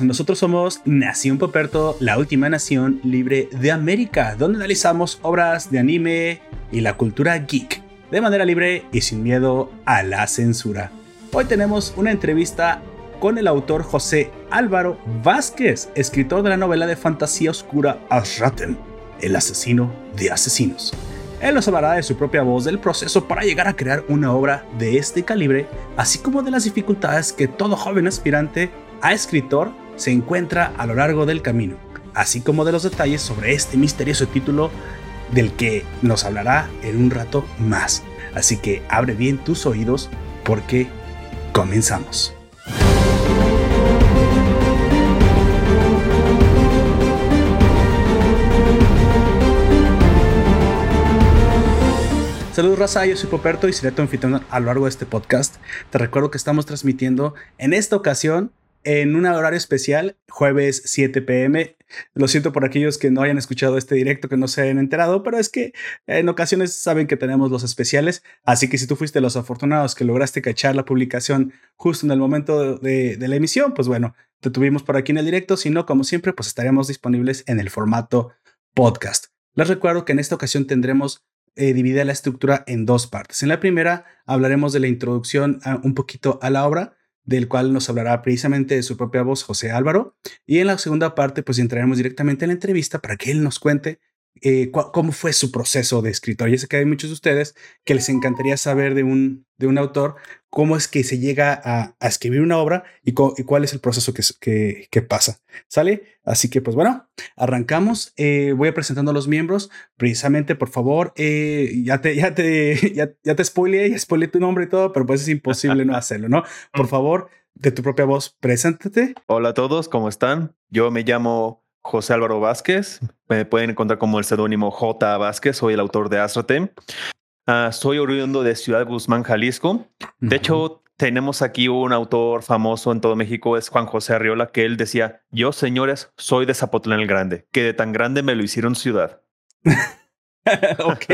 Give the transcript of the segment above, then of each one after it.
Nosotros somos Nación Poperto, la última nación libre de América, donde analizamos obras de anime y la cultura geek de manera libre y sin miedo a la censura. Hoy tenemos una entrevista con el autor José Álvaro Vázquez, escritor de la novela de fantasía oscura Ashraten, el asesino de asesinos. Él nos hablará de su propia voz del proceso para llegar a crear una obra de este calibre, así como de las dificultades que todo joven aspirante a escritor se encuentra a lo largo del camino, así como de los detalles sobre este misterioso título del que nos hablará en un rato más. Así que abre bien tus oídos porque comenzamos. Saludos raza, yo soy Poperto y seré tu anfitrión a lo largo de este podcast. Te recuerdo que estamos transmitiendo en esta ocasión en un horario especial, jueves 7 pm. Lo siento por aquellos que no hayan escuchado este directo, que no se hayan enterado, pero es que en ocasiones saben que tenemos los especiales, así que si tú fuiste los afortunados que lograste cachar la publicación justo en el momento de, la emisión, pues bueno, te tuvimos por aquí en el directo, si no, como siempre, pues estaremos disponibles en el formato podcast. Les recuerdo que en esta ocasión tendremos eh, dividida la estructura en dos partes. En la primera hablaremos de la introducción un poquito a la obra, del cual nos hablará precisamente de su propia voz José Álvaro. Y en la segunda parte, pues entraremos directamente en la entrevista para que él nos cuente eh, cómo fue su proceso de escritor. Ya sé que hay muchos de ustedes que les encantaría saber de un, de un autor cómo es que se llega a, escribir una obra y, cuál es el proceso que, que, pasa. ¿Sale? Así que pues bueno, arrancamos. Eh, voy a presentando a los miembros. Precisamente, por favor, eh, ya te, ya te, ya, ya te spoileé, ya spoileé tu nombre y todo, pero pues es imposible no hacerlo, ¿no? Por favor, de tu propia voz, preséntate. Hola a todos, ¿cómo están? Yo me llamo José Álvaro Vázquez. Me pueden encontrar como el seudónimo J. Vázquez. Soy el autor de Astrate. Ah, soy oriundo de Ciudad Guzmán, Jalisco. De hecho, tenemos aquí un autor famoso en todo México, es Juan José Arriola, que él decía, yo señores, soy de Zapotlán el Grande, que de tan grande me lo hicieron ciudad. ok,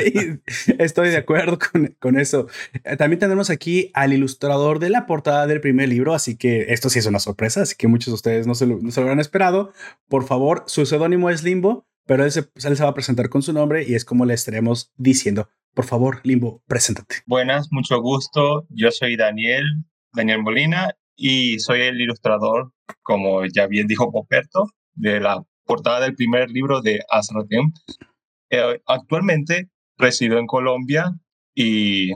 estoy de acuerdo con, eso. Eh, también tenemos aquí al ilustrador de la portada del primer libro, así que esto sí es una sorpresa, así que muchos de ustedes no se lo, no se lo habrán esperado. Por favor, su seudónimo es Limbo, pero él se, él se, va a presentar con su nombre y es como le estaremos diciendo. Por favor, Limbo, preséntate. Buenas, mucho gusto. Yo soy Daniel, Daniel Molina, y soy el ilustrador, como ya bien dijo Poperto, de la portada del primer libro de Azratem eh, actualmente resido en Colombia y,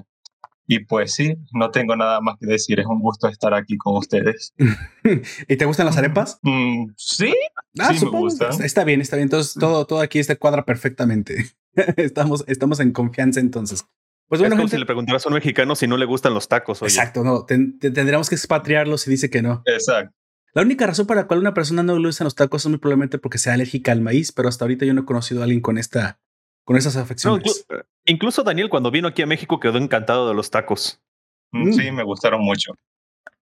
y pues sí, no tengo nada más que decir. Es un gusto estar aquí con ustedes. ¿Y te gustan las arepas? Mm, sí, ah, sí me gustan. Está bien, está bien. Entonces todo, todo aquí este cuadra perfectamente. estamos, estamos en confianza entonces. Pues bueno, es como si le preguntaras a un mexicano si no le gustan los tacos. Exacto, no, tendríamos que expatriarlo si dice que no. Exacto. La única razón para la cual una persona no le gustan los tacos es muy probablemente porque sea alérgica al maíz, pero hasta ahorita yo no he conocido a alguien con esta, con esas afecciones. incluso Daniel cuando vino aquí a México quedó encantado de los tacos. Mm, mm. Sí, me gustaron mucho.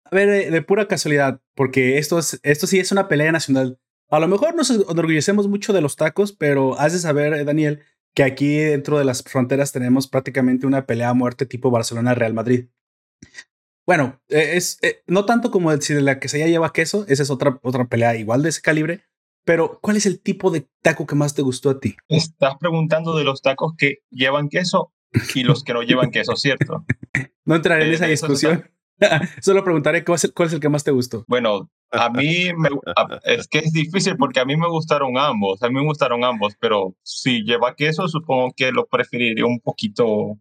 A ver, de, pura casualidad, porque esto, es, esto sí es una pelea nacional. A lo mejor nos enorgullecemos mucho de los tacos, pero has de saber, eh, Daniel, que aquí dentro de las fronteras tenemos prácticamente una pelea a muerte tipo Barcelona-Real Madrid. Bueno, eh, es eh, no tanto como si de la que se ya lleva queso, esa es otra, otra pelea igual de ese calibre, pero ¿cuál es el tipo de taco que más te gustó a ti? Estás preguntando de los tacos que llevan queso y los que no llevan queso, ¿cierto? no entraré en eh, esa discusión. Solo preguntaré cuál es, el, que más te gustó. Bueno, a mí me, es que es difícil porque a mí me gustaron ambos, a mí me gustaron ambos, pero si lleva queso, supongo que lo preferiría un poquito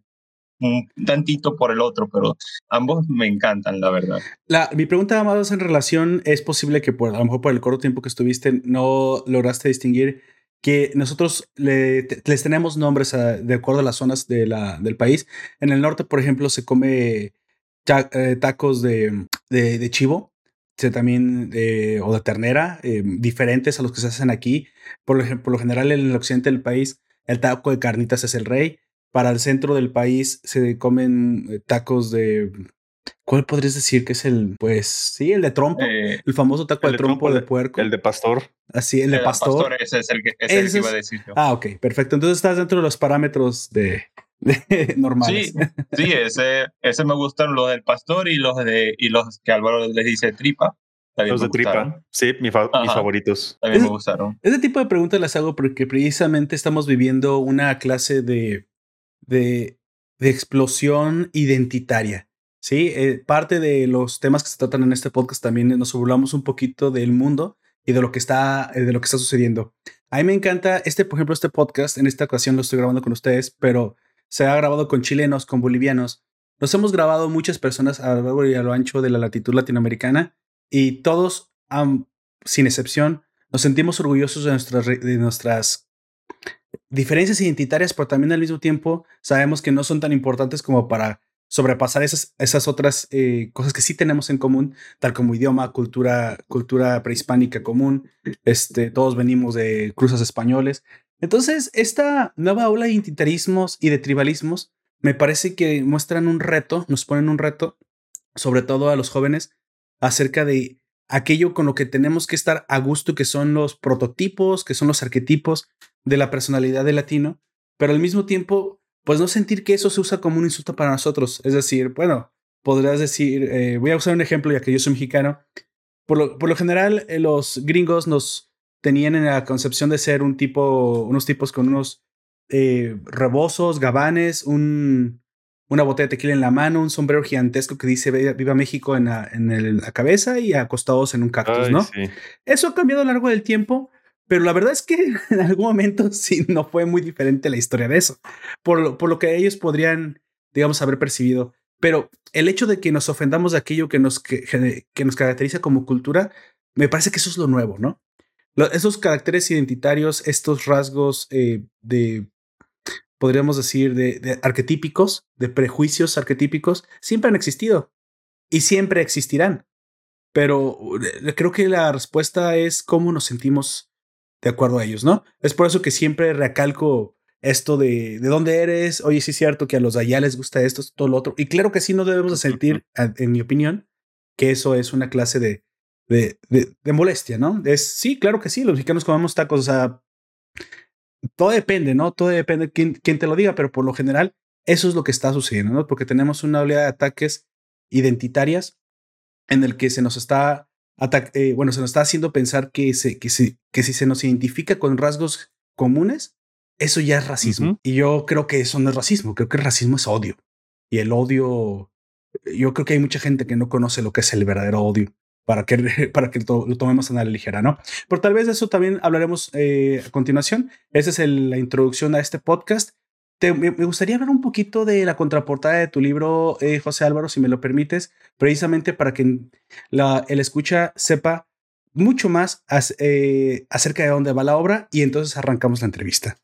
un tantito por el otro, pero ambos me encantan, la verdad. La, mi pregunta más en relación, es posible que por, a lo mejor por el corto tiempo que estuviste no lograste distinguir que nosotros les tenemos nombres de acuerdo a las zonas de la, del país. En el norte, por ejemplo, se come eh, tacos de, de, chivo, también o de ternera, eh, diferentes a los que se hacen aquí. Por, por lo general, en el occidente del país, el taco de carnitas es el rey para el centro del país se comen eh, tacos de. ¿Cuál podrías decir que es el, pues sí, el de trompo? Eh, el famoso taco de, trompo, de, puerco. El de pastor. Así, el, de pastor. ese es el que, ese iba a decir yo. Ah, ok, perfecto. Entonces estás dentro de los parámetros de, normales. Sí, sí, ese, ese me gustan los del pastor y los de y los que Álvaro les dice tripa. Los de tripa. Sí, mis favoritos. También me gustaron. Ese tipo de preguntas las hago porque precisamente estamos viviendo una clase de, de, de explosión identitaria. Sí, eh, parte de los temas que se tratan en este podcast también nos burlamos un poquito del mundo y de lo que está, eh, de lo que está sucediendo. A mí me encanta este, por ejemplo, este podcast. En esta ocasión lo estoy grabando con ustedes, pero se ha grabado con chilenos, con bolivianos. Nos hemos grabado muchas personas a lo largo y a lo ancho de la latitud latinoamericana y todos, sin excepción, nos sentimos orgullosos de nuestras, diferencias identitarias, pero también al mismo tiempo sabemos que no son tan importantes como para sobrepasar esas, esas otras eh, cosas que sí tenemos en común, tal como idioma, cultura, cultura prehispánica común. Este, todos venimos de cruzas españoles. Entonces, esta nueva ola de identitarismos y de tribalismos me parece que muestran un reto, nos ponen un reto, sobre todo a los jóvenes, acerca de aquello con lo que tenemos que estar a gusto, que son los prototipos, que son los arquetipos de la personalidad del latino, pero al mismo tiempo, pues no sentir que eso se usa como un insulto para nosotros. Es decir, bueno, podrías decir, eh, voy a usar un ejemplo ya que yo soy mexicano. Por lo, por lo general, eh, los gringos nos tenían en la concepción de ser un tipo, unos tipos con unos eh, rebosos, gabanes, un, una botella de tequila en la mano, un sombrero gigantesco que dice Viva México en la, en la cabeza y acostados en un cactus, ¿no? Eso ha cambiado a lo largo del tiempo, pero la verdad es que en algún momento sí no fue muy diferente la historia de eso, por lo, por lo que ellos podrían, digamos, haber percibido. Pero el hecho de que nos ofendamos de aquello que nos, que, que nos caracteriza como cultura, me parece que eso es lo nuevo, ¿no? Esos caracteres identitarios, estos rasgos eh, de podríamos decir, de, arquetípicos, de prejuicios arquetípicos, siempre han existido y siempre existirán. Pero eh, creo que la respuesta es cómo nos sentimos de acuerdo a ellos, ¿no? Es por eso que siempre recalco esto de de dónde eres, oye, sí es cierto que a los de allá les gusta esto, todo lo otro. Y claro que sí, no debemos de sentir, en mi opinión, que eso es una clase de, de, de, molestia, ¿no? Es, sí, claro que sí, los mexicanos comemos tacos, o sea, todo depende, ¿no? Todo depende de quién, quién, te lo diga, pero por lo general eso es lo que está sucediendo, ¿no? Porque tenemos una oleada de ataques identitarias en el que se nos está, eh, bueno, se nos está haciendo pensar que, se, que, que si se nos identifica con rasgos comunes, eso ya es racismo. Y yo creo que eso no es racismo, creo que el racismo es odio. Y el odio, yo creo que hay mucha gente que no conoce lo que es el verdadero odio para que, para que lo, tomemos en la ligera, ¿no? Pero tal vez de eso también hablaremos eh, a continuación. Esa es la introducción a este podcast. me, gustaría hablar un poquito de la contraportada de tu libro, eh, José Álvaro, si me lo permites, precisamente para que la, el escucha sepa mucho más eh, acerca de dónde va la obra y entonces arrancamos la entrevista.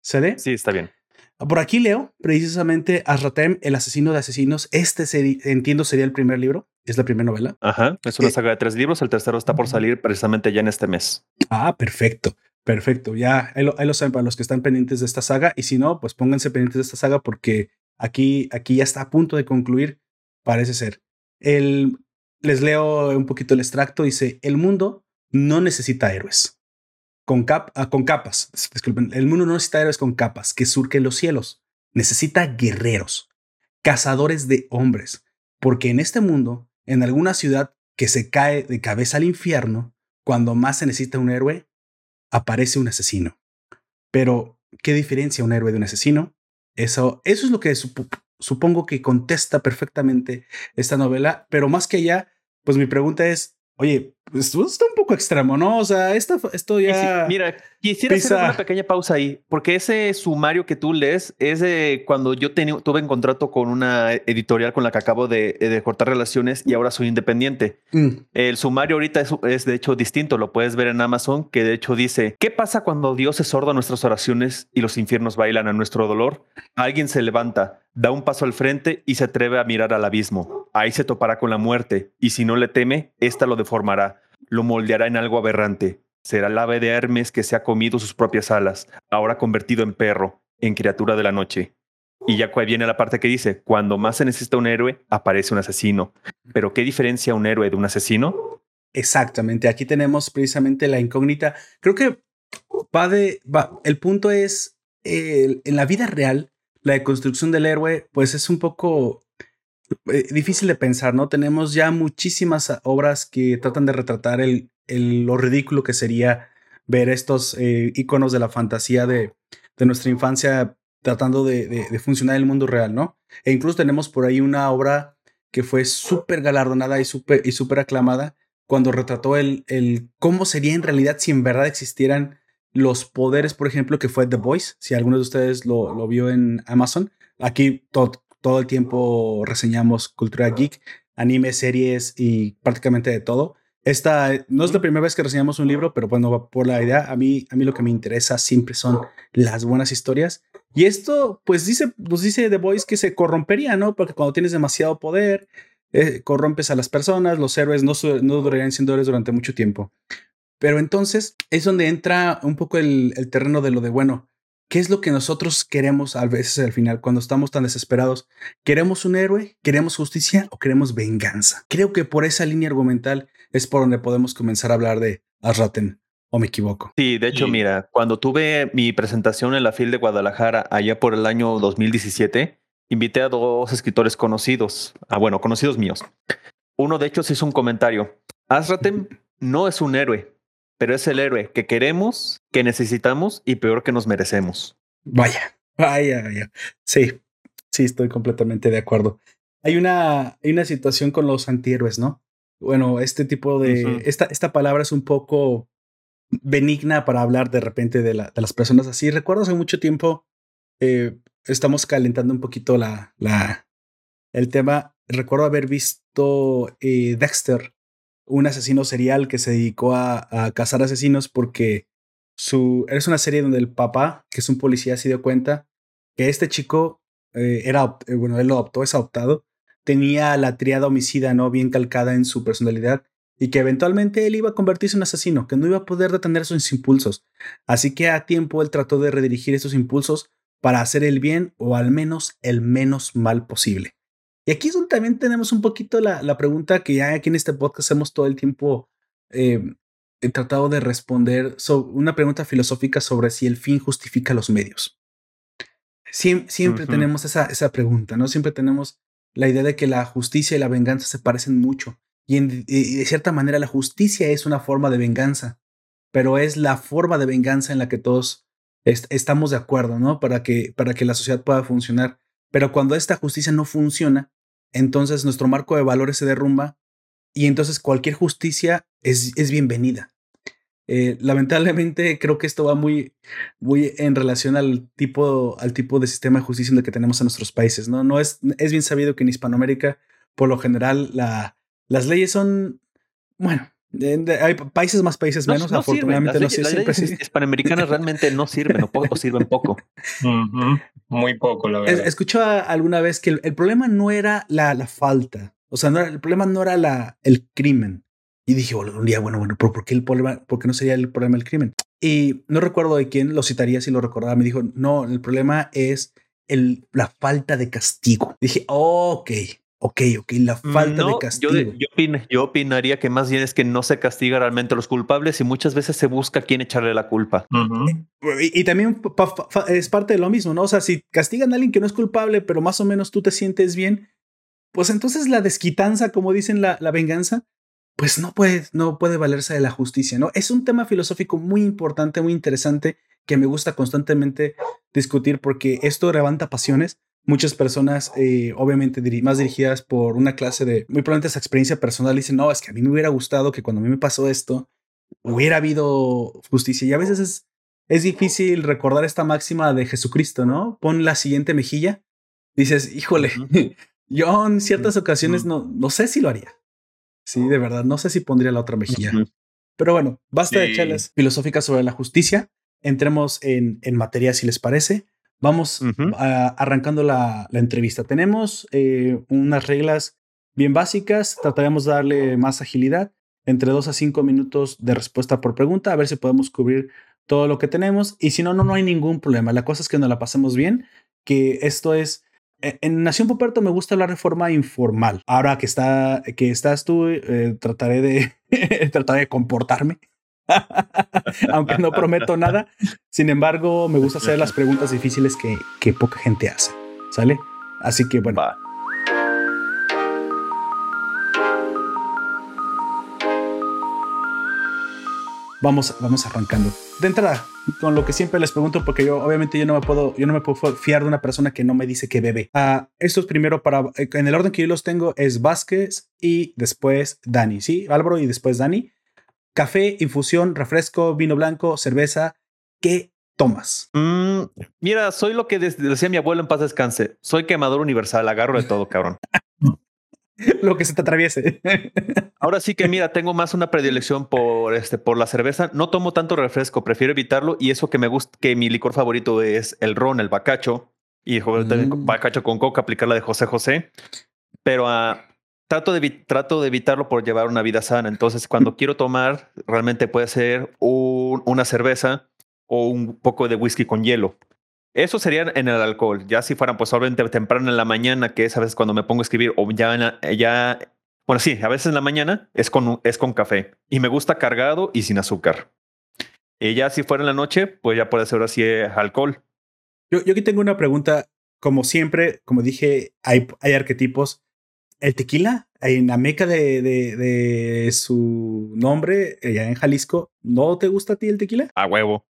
¿Se Sí, está bien. Por aquí leo precisamente Azratem, el asesino de asesinos. Este entiendo sería el primer libro, es la primera novela. Ajá, es una eh, saga de tres libros. El tercero está por salir precisamente ya en este mes. Ah, perfecto, perfecto. Ya ahí lo, saben para los que están pendientes de esta saga. Y si no, pues pónganse pendientes de esta saga porque aquí, aquí ya está a punto de concluir, parece ser. El, les leo un poquito el extracto. Dice: El mundo no necesita héroes con, ah, con capas. Disculpen, el mundo no necesita héroes con capas que surquen los cielos. Necesita guerreros, cazadores de hombres, porque en este mundo, en alguna ciudad que se cae de cabeza al infierno, cuando más se necesita un héroe, aparece un asesino. Pero, ¿qué diferencia un héroe de un asesino? Eso, eso es lo que supongo que contesta perfectamente esta novela, pero más que allá, pues mi pregunta es, oye, pues, esto está un poco extremo, ¿no? O sea, esto, esto ya. mira, quisiera hacer una pequeña pausa ahí, porque ese sumario que tú lees es de cuando yo tuve en contrato con una editorial con la que acabo de, cortar relaciones y ahora soy independiente. Mm. El sumario ahorita es, es, de hecho distinto, lo puedes ver en Amazon, que de hecho dice: ¿Qué pasa cuando Dios es sordo a nuestras oraciones y los infiernos bailan a nuestro dolor? Alguien se levanta, da un paso al frente y se atreve a mirar al abismo. Ahí se topará con la muerte, y si no le teme, ésta lo deformará lo moldeará en algo aberrante. Será el ave de Hermes que se ha comido sus propias alas, ahora convertido en perro, en criatura de la noche. Y ya viene la parte que dice, cuando más se necesita un héroe, aparece un asesino. Pero ¿qué diferencia un héroe de un asesino? Exactamente, aquí tenemos precisamente la incógnita. Creo que va de, va, el punto es, en la vida real, la deconstrucción del héroe, pues es un poco eh, difícil de pensar, ¿no? Tenemos ya muchísimas obras que tratan de retratar el, lo ridículo que sería ver estos eh, iconos de la fantasía de, de nuestra infancia tratando de, de, funcionar en el mundo real, ¿no? E incluso tenemos por ahí una obra que fue súper galardonada y súper y aclamada cuando retrató el, el cómo sería en realidad si en verdad existieran los poderes, por ejemplo, que fue The Voice, si alguno de ustedes lo, lo vio en Amazon. Aquí todo, todo el tiempo reseñamos cultura geek, anime, series y prácticamente de todo. Esta no es la primera vez que reseñamos un libro, pero bueno, por la idea, a mí, a mí lo que me interesa siempre son las buenas historias. Y esto, pues dice, nos dice The Voice que se corrompería, ¿no? Porque cuando tienes demasiado poder, eh, corrompes a las personas, los héroes no, no durarían siendo héroes durante mucho tiempo. Pero entonces es donde entra un poco el, el terreno de lo de, bueno, ¿Qué es lo que nosotros queremos a veces al final cuando estamos tan desesperados? ¿Queremos un héroe? ¿Queremos justicia o queremos venganza? Creo que por esa línea argumental es por donde podemos comenzar a hablar de Arraten. ¿O me equivoco? Sí, de hecho, mira, cuando tuve mi presentación en la FIL de Guadalajara allá por el año 2017, invité a dos escritores conocidos, ah, bueno, conocidos míos. Uno de ellos hizo un comentario. Azraten no es un héroe, pero es el héroe que queremos, que necesitamos y peor que nos merecemos. Vaya, vaya, vaya. Sí, sí, estoy completamente de acuerdo. Hay una, hay una situación con los antihéroes, ¿no? Bueno, este tipo de, esta, esta palabra es un poco benigna para hablar de repente de, la, de las personas así. Recuerdo hace mucho tiempo, eh, estamos calentando un poquito la, la, el tema. Recuerdo haber visto eh, Dexter, un asesino serial que se dedicó a, cazar asesinos porque su, es una serie donde el papá, que es un policía, se dio cuenta que este chico eh, era, eh, bueno, él lo adoptó, es adoptado, tenía la triada homicida no bien calcada en su personalidad y que eventualmente él iba a convertirse en asesino, que no iba a poder detener sus impulsos. Así que a tiempo él trató de redirigir esos impulsos para hacer el bien o al menos el menos mal posible. Y aquí es donde también tenemos un poquito la, la pregunta que ya aquí en este podcast hemos todo el tiempo eh, tratado de responder, sobre una pregunta filosófica sobre si el fin justifica los medios. siempre tenemos esa, esa pregunta, ¿no? Siempre tenemos la idea de que la justicia y la venganza se parecen mucho. Y, de cierta manera la justicia es una forma de venganza, pero es la forma de venganza en la que todos estamos de acuerdo, ¿no? Para que, para que la sociedad pueda funcionar. Pero cuando esta justicia no funciona, entonces nuestro marco de valores se derrumba y entonces cualquier justicia es, es bienvenida. Eh, lamentablemente creo que esto va muy, muy en relación al tipo, al tipo de sistema de justicia en el que tenemos en nuestros países. No, no es, es bien sabido que en Hispanoamérica, por lo general, la, las leyes son, bueno, hay países más, países menos. afortunadamente, las leyes, hispanoamericanas realmente no sirven o, sirven poco. Muy poco, la verdad. Escuché alguna vez que el, problema no era la, la falta. O sea, no el problema no era la, el crimen. Y dije, un día, bueno, bueno, ¿por qué el problema? ¿Por qué no sería el problema el crimen? Y no recuerdo de quién lo citaría si lo recordaba. Me dijo, no, el problema es el, la falta de castigo. Dije, ok, Ok, ok, la falta de castigo. Yo, opinaría que más bien es que no se castiga realmente a los culpables y muchas veces se busca quién echarle la culpa. y, también es parte de lo mismo, ¿no? O sea, si castigan a alguien que no es culpable, pero más o menos tú te sientes bien, pues entonces la desquitanza, como dicen la, la venganza, pues no puede, no puede valerse de la justicia, ¿no? Es un tema filosófico muy importante, muy interesante, que me gusta constantemente discutir porque esto levanta pasiones muchas personas, eh, obviamente más dirigidas por una clase de, muy probablemente esa experiencia personal, dicen, no, es que a mí me hubiera gustado que cuando a mí me pasó esto, hubiera habido justicia. Y a veces es, es difícil recordar esta máxima de Jesucristo, ¿no? Pon la siguiente mejilla. Dices, híjole, yo en ciertas ocasiones no, no sé si lo haría. Sí, de verdad, no sé si pondría la otra mejilla. Pero bueno, basta de charlas filosóficas sobre la justicia. Entremos en, en materia, si les parece. Vamos arrancando la, entrevista. Tenemos eh, unas reglas bien básicas. Trataremos de darle más agilidad, entre dos a cinco minutos de respuesta por pregunta, a ver si podemos cubrir todo lo que tenemos. Y si no, no, no hay ningún problema. La cosa es que nos la pasemos bien, que esto es... E, en Nación Poperto me gusta la reforma informal. Ahora que, está, que estás tú, eh, trataré, de, trataré de comportarme aunque no prometo nada. Sin embargo, me gusta hacer las preguntas difíciles que, que poca gente hace, ¿sale? Así que bueno. Vamos, vamos arrancando. De entrada, con lo que siempre les pregunto, porque yo obviamente yo no me puedo, yo no me puedo fiar de una persona que no me dice que bebe. Ah, uh, estos primero para, eh, en el orden que yo los tengo es Vázquez y después Dani, ¿sí? Álvaro y después Dani. Café, infusión, refresco, vino blanco, cerveza. ¿Qué tomas? Mm, mira, soy lo que decía mi abuelo en paz descanse. Soy quemador universal, agarro de todo, cabrón. lo que se te atraviese. Ahora sí que mira, tengo más una predilección por este por la cerveza. No tomo tanto refresco, prefiero evitarlo y eso que me gusta que mi licor favorito es el ron, el bacacho y mm. bacacho con coca, aplicar la de José José. Pero uh, trato de trato de evitarlo por llevar una vida sana. Entonces, cuando quiero tomar, realmente puede ser una cerveza o un poco de whisky con hielo. Eso sería en el alcohol. Ya si fueran pues obviamente temprano en la mañana, que es a veces cuando me pongo a escribir, o ya, ya bueno, sí, a veces en la mañana es con, es con café y me gusta cargado y sin azúcar. Y ya si fuera en la noche, pues ya puede ser así eh, alcohol. Yo, yo aquí tengo una pregunta. Como siempre, como dije, hay, hay arquetipos. El tequila, en la meca de, de, de su nombre, allá en Jalisco, ¿no te gusta a ti el tequila? A huevo.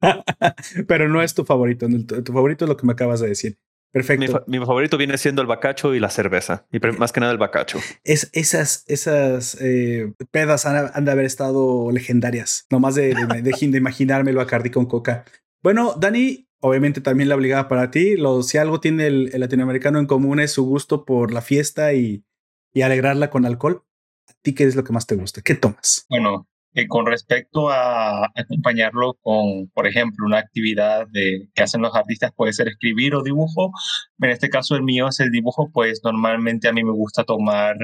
Pero no es tu favorito. Tu favorito es lo que me acabas de decir. Perfecto. Mi, favorito viene siendo el bacacho y la cerveza. Y más que nada el bacacho. Es, esas esas eh, pedas han, de haber estado legendarias. Nomás de, de, de, imaginarme el Bacardi con coca. Bueno, Dani, obviamente también la obligada para ti. Lo, si algo tiene el, latinoamericano en común es su gusto por la fiesta y, y alegrarla con alcohol. ¿A ti qué es lo que más te gusta? ¿Qué tomas? Bueno, con respecto a acompañarlo con, por ejemplo, una actividad de, que hacen los artistas, puede ser escribir o dibujo. En este caso, el mío es el dibujo, pues normalmente a mí me gusta tomar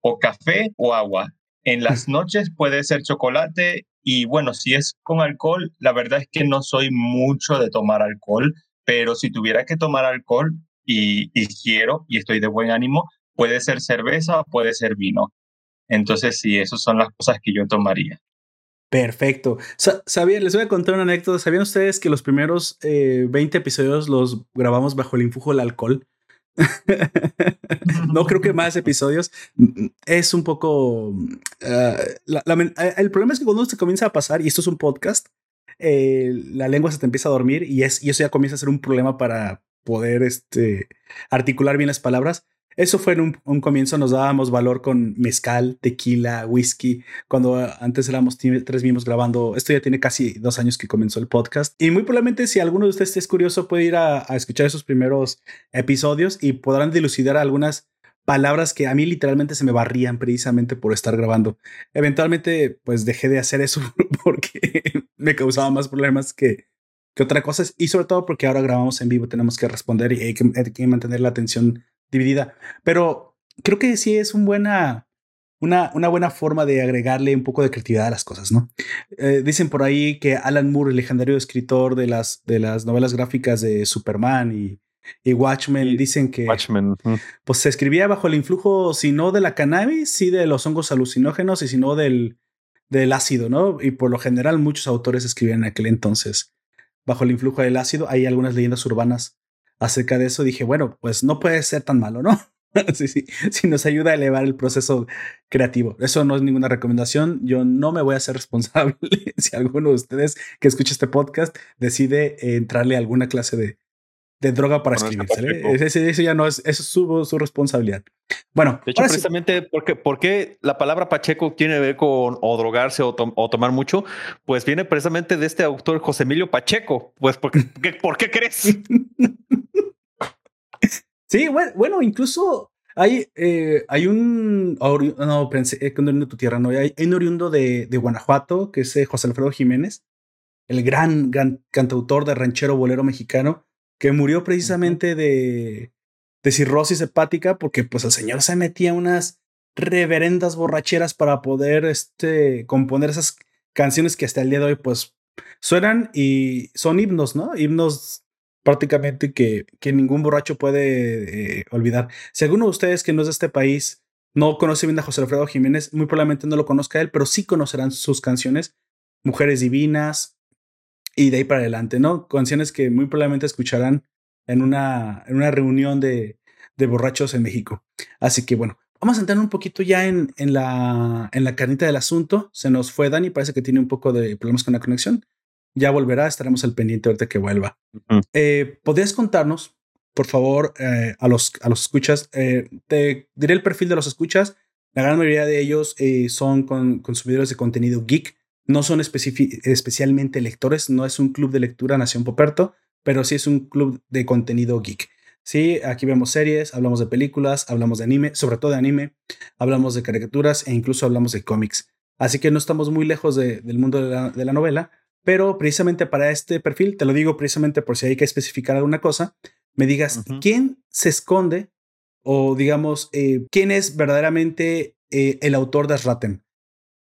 o café o agua. En las noches puede ser chocolate y bueno, si es con alcohol, la verdad es que no soy mucho de tomar alcohol, pero si tuviera que tomar alcohol y, y quiero y estoy de buen ánimo, puede ser cerveza puede ser vino. Entonces, sí, esas son las cosas que yo tomaría. Perfecto. ¿Sabían? Les voy a contar una anécdota. ¿Sabían ustedes que los primeros 20 eh, episodios los grabamos bajo el influjo del alcohol? no creo que más episodios. Es un poco... Ah, eh, el problema es que cuando se comienza a pasar, y esto es un podcast, eh, la lengua se te empieza a dormir y, es, y eso ya comienza a ser un problema para poder este, articular bien las palabras. Eso fue en un, comienzo, nos dábamos valor con mezcal, tequila, whisky, cuando antes éramos tres mismos grabando. Esto ya tiene casi dos años que comenzó el podcast. Y muy probablemente si alguno de ustedes es curioso puede ir a, escuchar esos primeros episodios y podrán dilucidar algunas palabras que a mí literalmente se me barrían precisamente por estar grabando. Eventualmente, pues dejé de hacer eso porque me causaba más problemas que, que otra cosa. Y sobre todo porque ahora grabamos en vivo, tenemos que responder y hay que mantener la atención dividida. Pero creo que sí es un buena, una, una buena forma de agregarle un poco de creatividad a las cosas, ¿no? Eh, dicen por ahí que Alan Moore, el legendario escritor de las, de las novelas gráficas de Superman y, y Watchmen, dicen que Watchmen. pues se escribía bajo el influjo, si no de la cannabis, sí de los hongos alucinógenos y si no del, del ácido, ¿no? Y por lo general muchos autores escribían en aquel entonces bajo el influjo del ácido. Hay algunas leyendas urbanas acerca de eso, dije, bueno, pues no puede ser tan malo, ¿no? sí, sí, sí nos ayuda a elevar el proceso creativo. Eso no es ninguna recomendación. Yo no me voy a ser responsable si alguno de ustedes que escucha este podcast decide entrarle a alguna clase de, de droga para escribir. Eso, ya no es, eso es su, su responsabilidad. Bueno, de hecho, precisamente porque, porque la palabra Pacheco tiene que ver con o drogarse o, o, tomar mucho, pues viene precisamente de este autor José Emilio Pacheco. Pues, ¿por qué, ¿por qué crees? sí, bueno, bueno, incluso hay, eh, hay un. No, pensé que no de tu tierra, no. Hay, un oriundo de, de Guanajuato, que es eh, José Alfredo Jiménez, el gran, gran cantautor de ranchero bolero mexicano que murió precisamente de, de cirrosis hepática porque pues el señor se metía unas reverendas borracheras para poder este, componer esas canciones que hasta el día de hoy pues suenan y son himnos, ¿no? Himnos prácticamente que, que ningún borracho puede eh, olvidar. Si alguno de ustedes que no es de este país no conoce bien a José Alfredo Jiménez, muy probablemente no lo conozca él, pero sí conocerán sus canciones, Mujeres Divinas, y de ahí para adelante, ¿no? Canciones que muy probablemente escucharán en una, en una reunión de, de borrachos en México. Así que bueno, vamos a entrar un poquito ya en, en, la, en la carnita del asunto. Se nos fue Dani, parece que tiene un poco de problemas con la conexión. Ya volverá, estaremos al pendiente ahorita que vuelva. Eh, ¿Podrías contarnos, por favor, eh, a, los, a los escuchas? Eh, te diré el perfil de los escuchas. La gran mayoría de ellos son con, consumidores de contenido geek. No son especialmente lectores, no es un club de lectura Nación Poperto, pero sí es un club de contenido geek. Sí, aquí vemos series, hablamos de películas, hablamos de anime, sobre todo de anime, hablamos de caricaturas e incluso hablamos de cómics. Así que no estamos muy lejos del mundo de la, novela, pero precisamente para este perfil, te lo digo precisamente por si hay que especificar alguna cosa, me digas quién se esconde o digamos, eh, quién es verdaderamente eh, el autor de Asratem.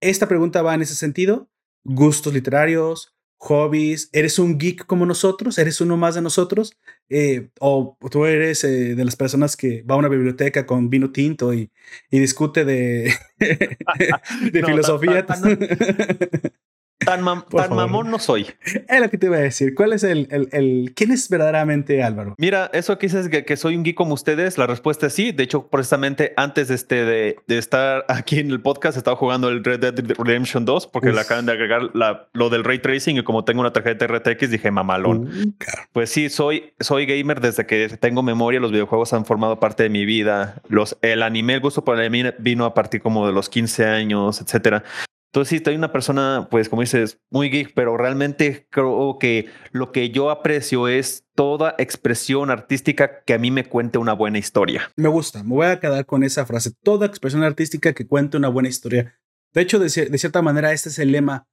Esta pregunta va en ese sentido, gustos literarios, hobbies, eres un geek como nosotros, eres uno más de nosotros, eh, o tú eres eh, de las personas que va a una biblioteca con vino tinto y, y discute de, de filosofía. Tan, mamón no soy. Es lo que te iba a decir. ¿Cuál es el, el, el quién es verdaderamente Álvaro? Mira, eso que dices que, que, soy un geek como ustedes, la respuesta es sí. De hecho, precisamente antes de, este, de, de estar aquí en el podcast, estaba jugando el Red Dead Redemption 2 porque le acaban de agregar la, lo del ray tracing y como tengo una tarjeta RTX dije mamalón. Uh, pues sí, soy, soy gamer desde que tengo memoria. Los videojuegos han formado parte de mi vida. Los, el anime, el gusto por el anime vino a partir como de los 15 años, etcétera. Entonces, sí, estoy una persona, pues, como dices, muy geek, pero realmente creo que lo que yo aprecio es toda expresión artística que a mí me cuente una buena historia. Me gusta, me voy a quedar con esa frase, toda expresión artística que cuente una buena historia. De hecho, de, cierta manera, este es el lema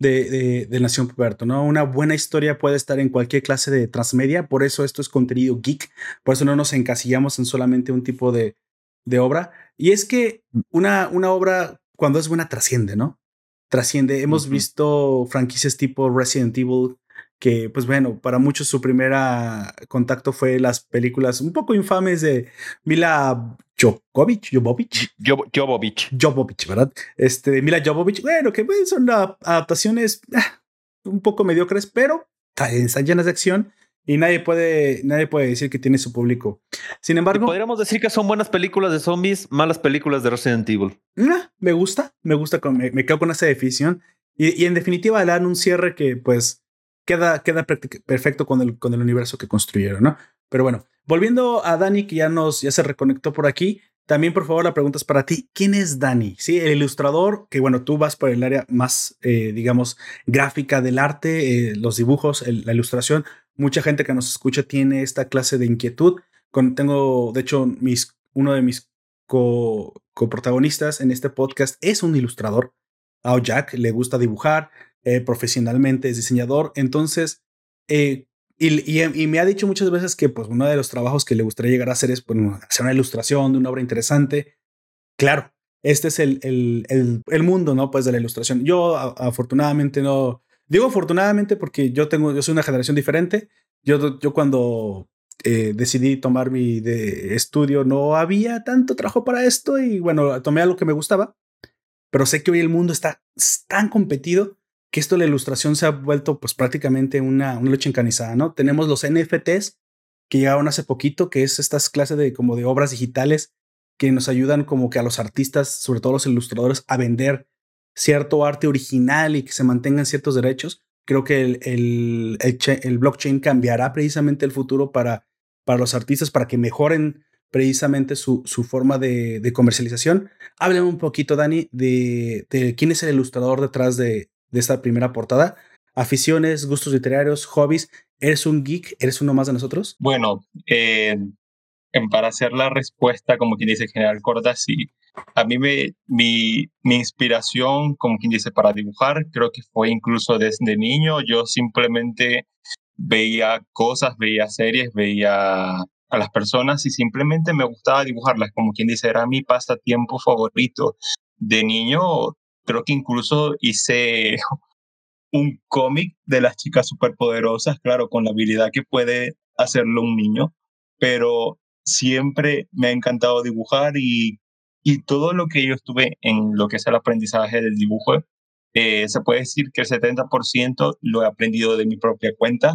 de, de, Nación Puberto, ¿no? Una buena historia puede estar en cualquier clase de transmedia, por eso esto es contenido geek, por eso no nos encasillamos en solamente un tipo de, de obra. Y es que una, una obra, cuando es buena, trasciende, ¿no? Trasciende. Hemos visto franquicias tipo Resident Evil, que pues bueno, para muchos su primera contacto fue las películas un poco infames de Mila Jovovich, Jovovich, Jovovich, Jovovich, ¿verdad? Este, Mila Jovovich, bueno, que pues, son adaptaciones ah, un poco mediocres, pero están llenas de acción y nadie puede, nadie puede decir que tiene su público. Sin embargo, podríamos decir que son buenas películas de zombies, malas películas de Resident Evil. me gusta, me gusta, me, me quedo con esa definición. Y, en definitiva le dan un cierre que pues queda, queda perfecto con el, con el universo que construyeron, ¿no? Pero bueno, volviendo a Dani, que ya nos, ya se reconectó por aquí. También, por favor, la pregunta es para ti. ¿Quién es Dani? Sí, el ilustrador, que bueno, tú vas por el área más, eh, digamos, gráfica del arte, eh, los dibujos, la ilustración mucha gente que nos escucha tiene esta clase de inquietud. Tengo, de hecho, uno de mis coprotagonistas en este podcast es un ilustrador. A Jack le gusta dibujar, eh, profesionalmente es diseñador. Entonces, eh, y, me ha dicho muchas veces que pues, uno de los trabajos que le gustaría llegar a hacer es hacer una ilustración de una obra interesante. Claro, este es el, el, el, el mundo, ¿no? Pues de la ilustración. Yo afortunadamente no, Digo afortunadamente porque yo tengo, yo soy una generación diferente. Yo, yo cuando eh, decidí tomar mi de estudio no había tanto trabajo para esto y bueno, tomé algo que me gustaba. Pero sé que hoy el mundo está tan competido que esto la ilustración se ha vuelto pues prácticamente una, una lucha encanizada, ¿no? Tenemos los NFTs que llegaron hace poquito, que es estas clases de como de obras digitales que nos ayudan como que a los artistas, sobre todo los ilustradores, a vender cierto arte original y que se mantengan ciertos derechos, creo que el, el, el, blockchain cambiará precisamente el futuro para, para los artistas, para que mejoren precisamente su, su forma de, de, comercialización. Háblame un poquito, Dani, de, de, quién es el ilustrador detrás de, de esta primera portada. Aficiones, gustos literarios, hobbies. ¿Eres un geek? ¿Eres uno más de nosotros? Bueno, eh, para hacer la respuesta, como quien dice, general corta, sí. A mí me, mi, mi inspiración, como quien dice, para dibujar, creo que fue incluso desde niño. Yo simplemente veía cosas, veía series, veía a las personas y simplemente me gustaba dibujarlas, como quien dice, era mi pasatiempo favorito. De niño, creo que incluso hice un cómic de las chicas superpoderosas, claro, con la habilidad que puede hacerlo un niño, pero siempre me ha encantado dibujar y, y todo lo que yo estuve en lo que es el aprendizaje del dibujo, eh, se puede decir que el 70% lo he aprendido de mi propia cuenta.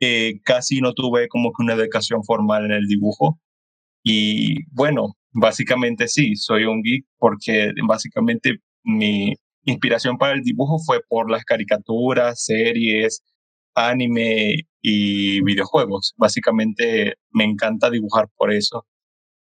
Eh, casi no tuve como que una educación formal en el dibujo. Y bueno, básicamente sí, soy un geek porque básicamente mi inspiración para el dibujo fue por las caricaturas, series, anime y videojuegos. Básicamente me encanta dibujar por eso.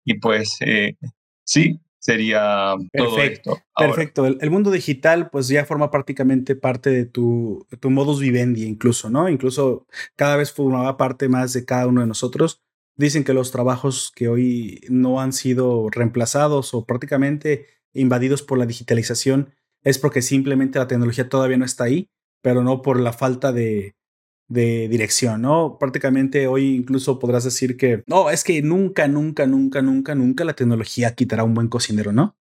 Y pues eh, sí, sería todo esto. Perfecto. El, mundo digital pues ya forma prácticamente parte de tu, tu modus vivendi incluso, ¿no? Incluso cada vez formaba parte más de cada uno de nosotros. Dicen que los trabajos que hoy no han sido reemplazados o prácticamente invadidos por la digitalización es porque simplemente la tecnología todavía no está ahí, pero no por la falta de, de dirección, ¿no? Prácticamente hoy incluso podrás decir que, no, es que nunca, nunca, nunca, nunca, nunca la tecnología quitará un buen cocinero, ¿no?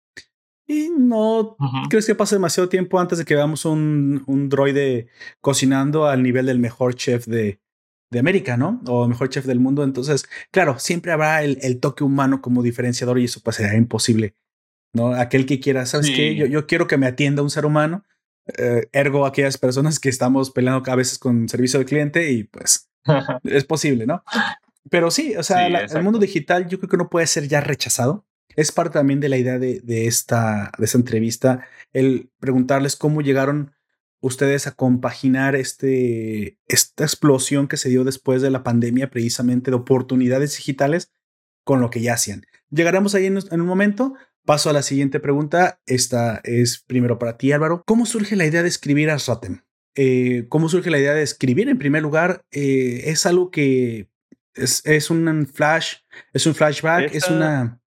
Y no crees que pase demasiado tiempo antes de que veamos un, un droide cocinando al nivel del mejor chef de, de América, ¿no? O mejor chef del mundo. Entonces, claro, siempre habrá el, el toque humano como diferenciador y eso pues será imposible, ¿no? Aquel que quiera, ¿sabes qué? Yo, yo quiero que me atienda un ser humano eh, ergo aquellas personas que estamos peleando a veces con servicio al cliente y pues es posible, ¿no? Pero sí, o sea, el mundo digital yo creo que no puede ser ya rechazado. Es parte también de la idea de, de, esta, de esta entrevista, el preguntarles cómo llegaron ustedes a compaginar este, esta explosión que se dio después de la pandemia, precisamente de oportunidades digitales, con lo que ya hacían. Llegaremos ahí en, en un momento, Paso a la siguiente pregunta. Esta es primero para ti, Álvaro. ¿Cómo surge la idea de escribir a Eh, ¿Cómo surge la idea de escribir? En primer lugar, eh, es algo que es, un flash, es un flashback, es una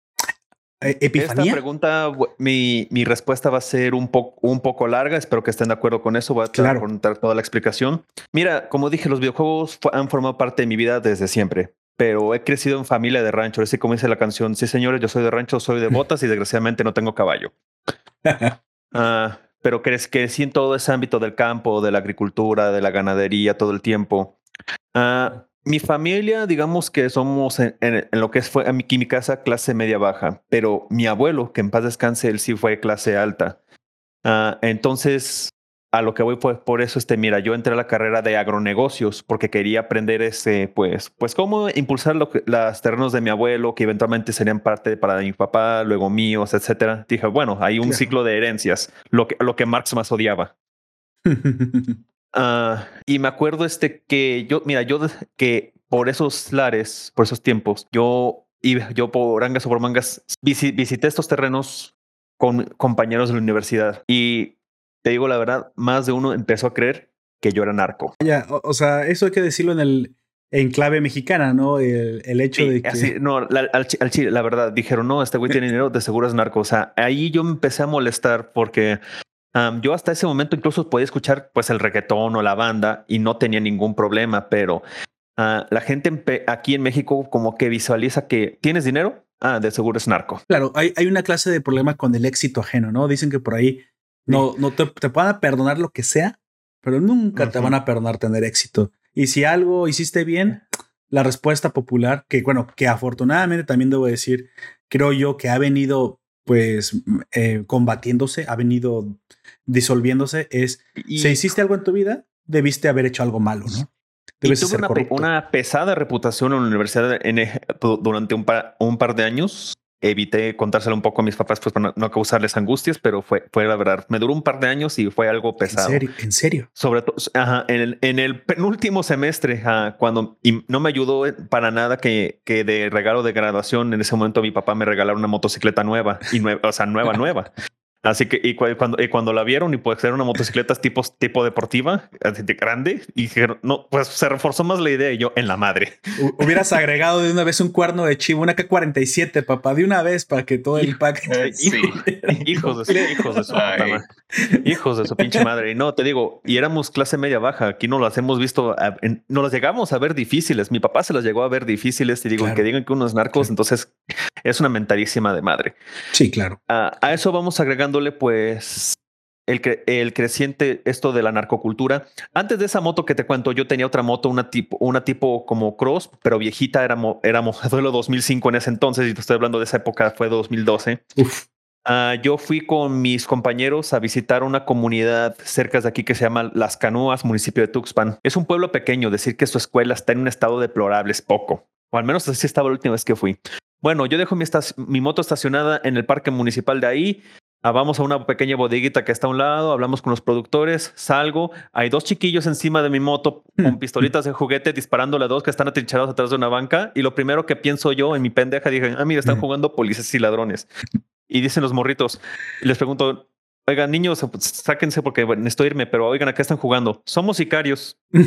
eh, epifanía. Esta pregunta, mi, mi, respuesta va a ser un, poco un poco larga. Espero que estén de acuerdo con eso. Voy a claro. contar toda la explicación. Mira, como dije, los videojuegos han formado parte de mi vida desde siempre pero he crecido en familia de rancho. Así como dice la canción, sí señores, yo soy de rancho, soy de botas y desgraciadamente no tengo caballo. uh, pero crecí en todo ese ámbito del campo, de la agricultura, de la ganadería, todo el tiempo. Uh, mi familia, digamos que somos en, en, lo que fue mi, mi casa clase media baja, pero mi abuelo, que en paz descanse, él sí fue clase alta. Uh, entonces, a lo que voy pues por eso este mira yo entré a la carrera de agronegocios porque quería aprender ese pues pues cómo impulsar lo que, los terrenos de mi abuelo que eventualmente serían parte para mi papá luego míos etcétera. Dije bueno hay un ciclo de herencias lo que lo que Marx más odiaba. Uh, y me acuerdo este que yo mira yo que por esos lares por esos tiempos yo iba yo por angas o por mangas visité estos terrenos con compañeros de la universidad y te digo la verdad, más de uno empezó a creer que yo era narco. Ya, o, sea, eso hay que decirlo en el en clave mexicana, ¿no? El, hecho de que. Así, no, la, al, chile, la verdad, dijeron, no, este güey tiene dinero, de seguro es narco. O sea, ahí yo me empecé a molestar porque yo hasta ese momento incluso podía escuchar pues el reggaetón o la banda y no tenía ningún problema, pero uh, la gente aquí en México como que visualiza que tienes dinero, ah, de seguro es narco. Claro, hay, hay una clase de problema con el éxito ajeno, ¿no? Dicen que por ahí no, no te, te puedan perdonar lo que sea, pero nunca te van a perdonar tener éxito. Y si algo hiciste bien, la respuesta popular, que bueno, que afortunadamente también debo decir, creo yo que ha venido pues eh, combatiéndose, ha venido disolviéndose, es, si hiciste algo en tu vida, debiste haber hecho algo malo, ¿no? Debes tuve una, una, pesada reputación en la universidad en, durante un un par de años evité contárselo un poco a mis papás pues para no, causarles angustias, pero fue, fue la verdad. Me duró un par de años y fue algo pesado. ¿En serio? ¿En serio? Sobre todo en, el, en el penúltimo semestre, cuando y no me ayudó para nada que, que de regalo de graduación en ese momento mi papá me regalara una motocicleta nueva y nueva, o sea, nueva, nueva. Así que y cuando, y cuando la vieron y puede ser una motocicleta tipo, tipo deportiva, de grande, y dijeron, no, pues se reforzó más la idea y yo en la madre. Hubieras agregado de una vez un cuerno de chivo, una K-47, papá, de una vez para que todo el pack. Eh, hijos de su, hijos de su Hijos de su pinche madre. Y no, te digo, y éramos clase media baja. Aquí no las hemos visto, no las llegamos a ver difíciles. Mi papá se las llegó a ver difíciles y digo, que digan que uno es narcos, entonces es una mentalísima de madre. Sí, claro. a eso vamos agregando pues el, el, creciente esto de la narcocultura. Antes de esa moto que te cuento, yo tenía otra moto, una tipo, una tipo como cross, pero viejita, era, era modelo 2005 en ese entonces, y te estoy hablando de esa época, fue 2012. Uh, yo fui con mis compañeros a visitar una comunidad cerca de aquí que se llama Las Canoas, municipio de Tuxpan. Es un pueblo pequeño, decir que su escuela está en un estado deplorable es poco, o al menos así estaba la última vez que fui. bueno, yo dejo mi, mi moto estacionada en el parque municipal de ahí, Ah, vamos a una pequeña bodeguita que está a un lado, hablamos con los productores, salgo, hay dos chiquillos encima de mi moto con pistolitas de juguete disparándole a dos que están atrincherados atrás de una banca y lo primero que pienso yo en mi pendeja dije, ah, mira, están jugando policías y ladrones. Y dicen los morritos, y les pregunto, oigan, niños, sáquense porque necesito irme, pero oigan, ¿a qué están jugando? Somos sicarios.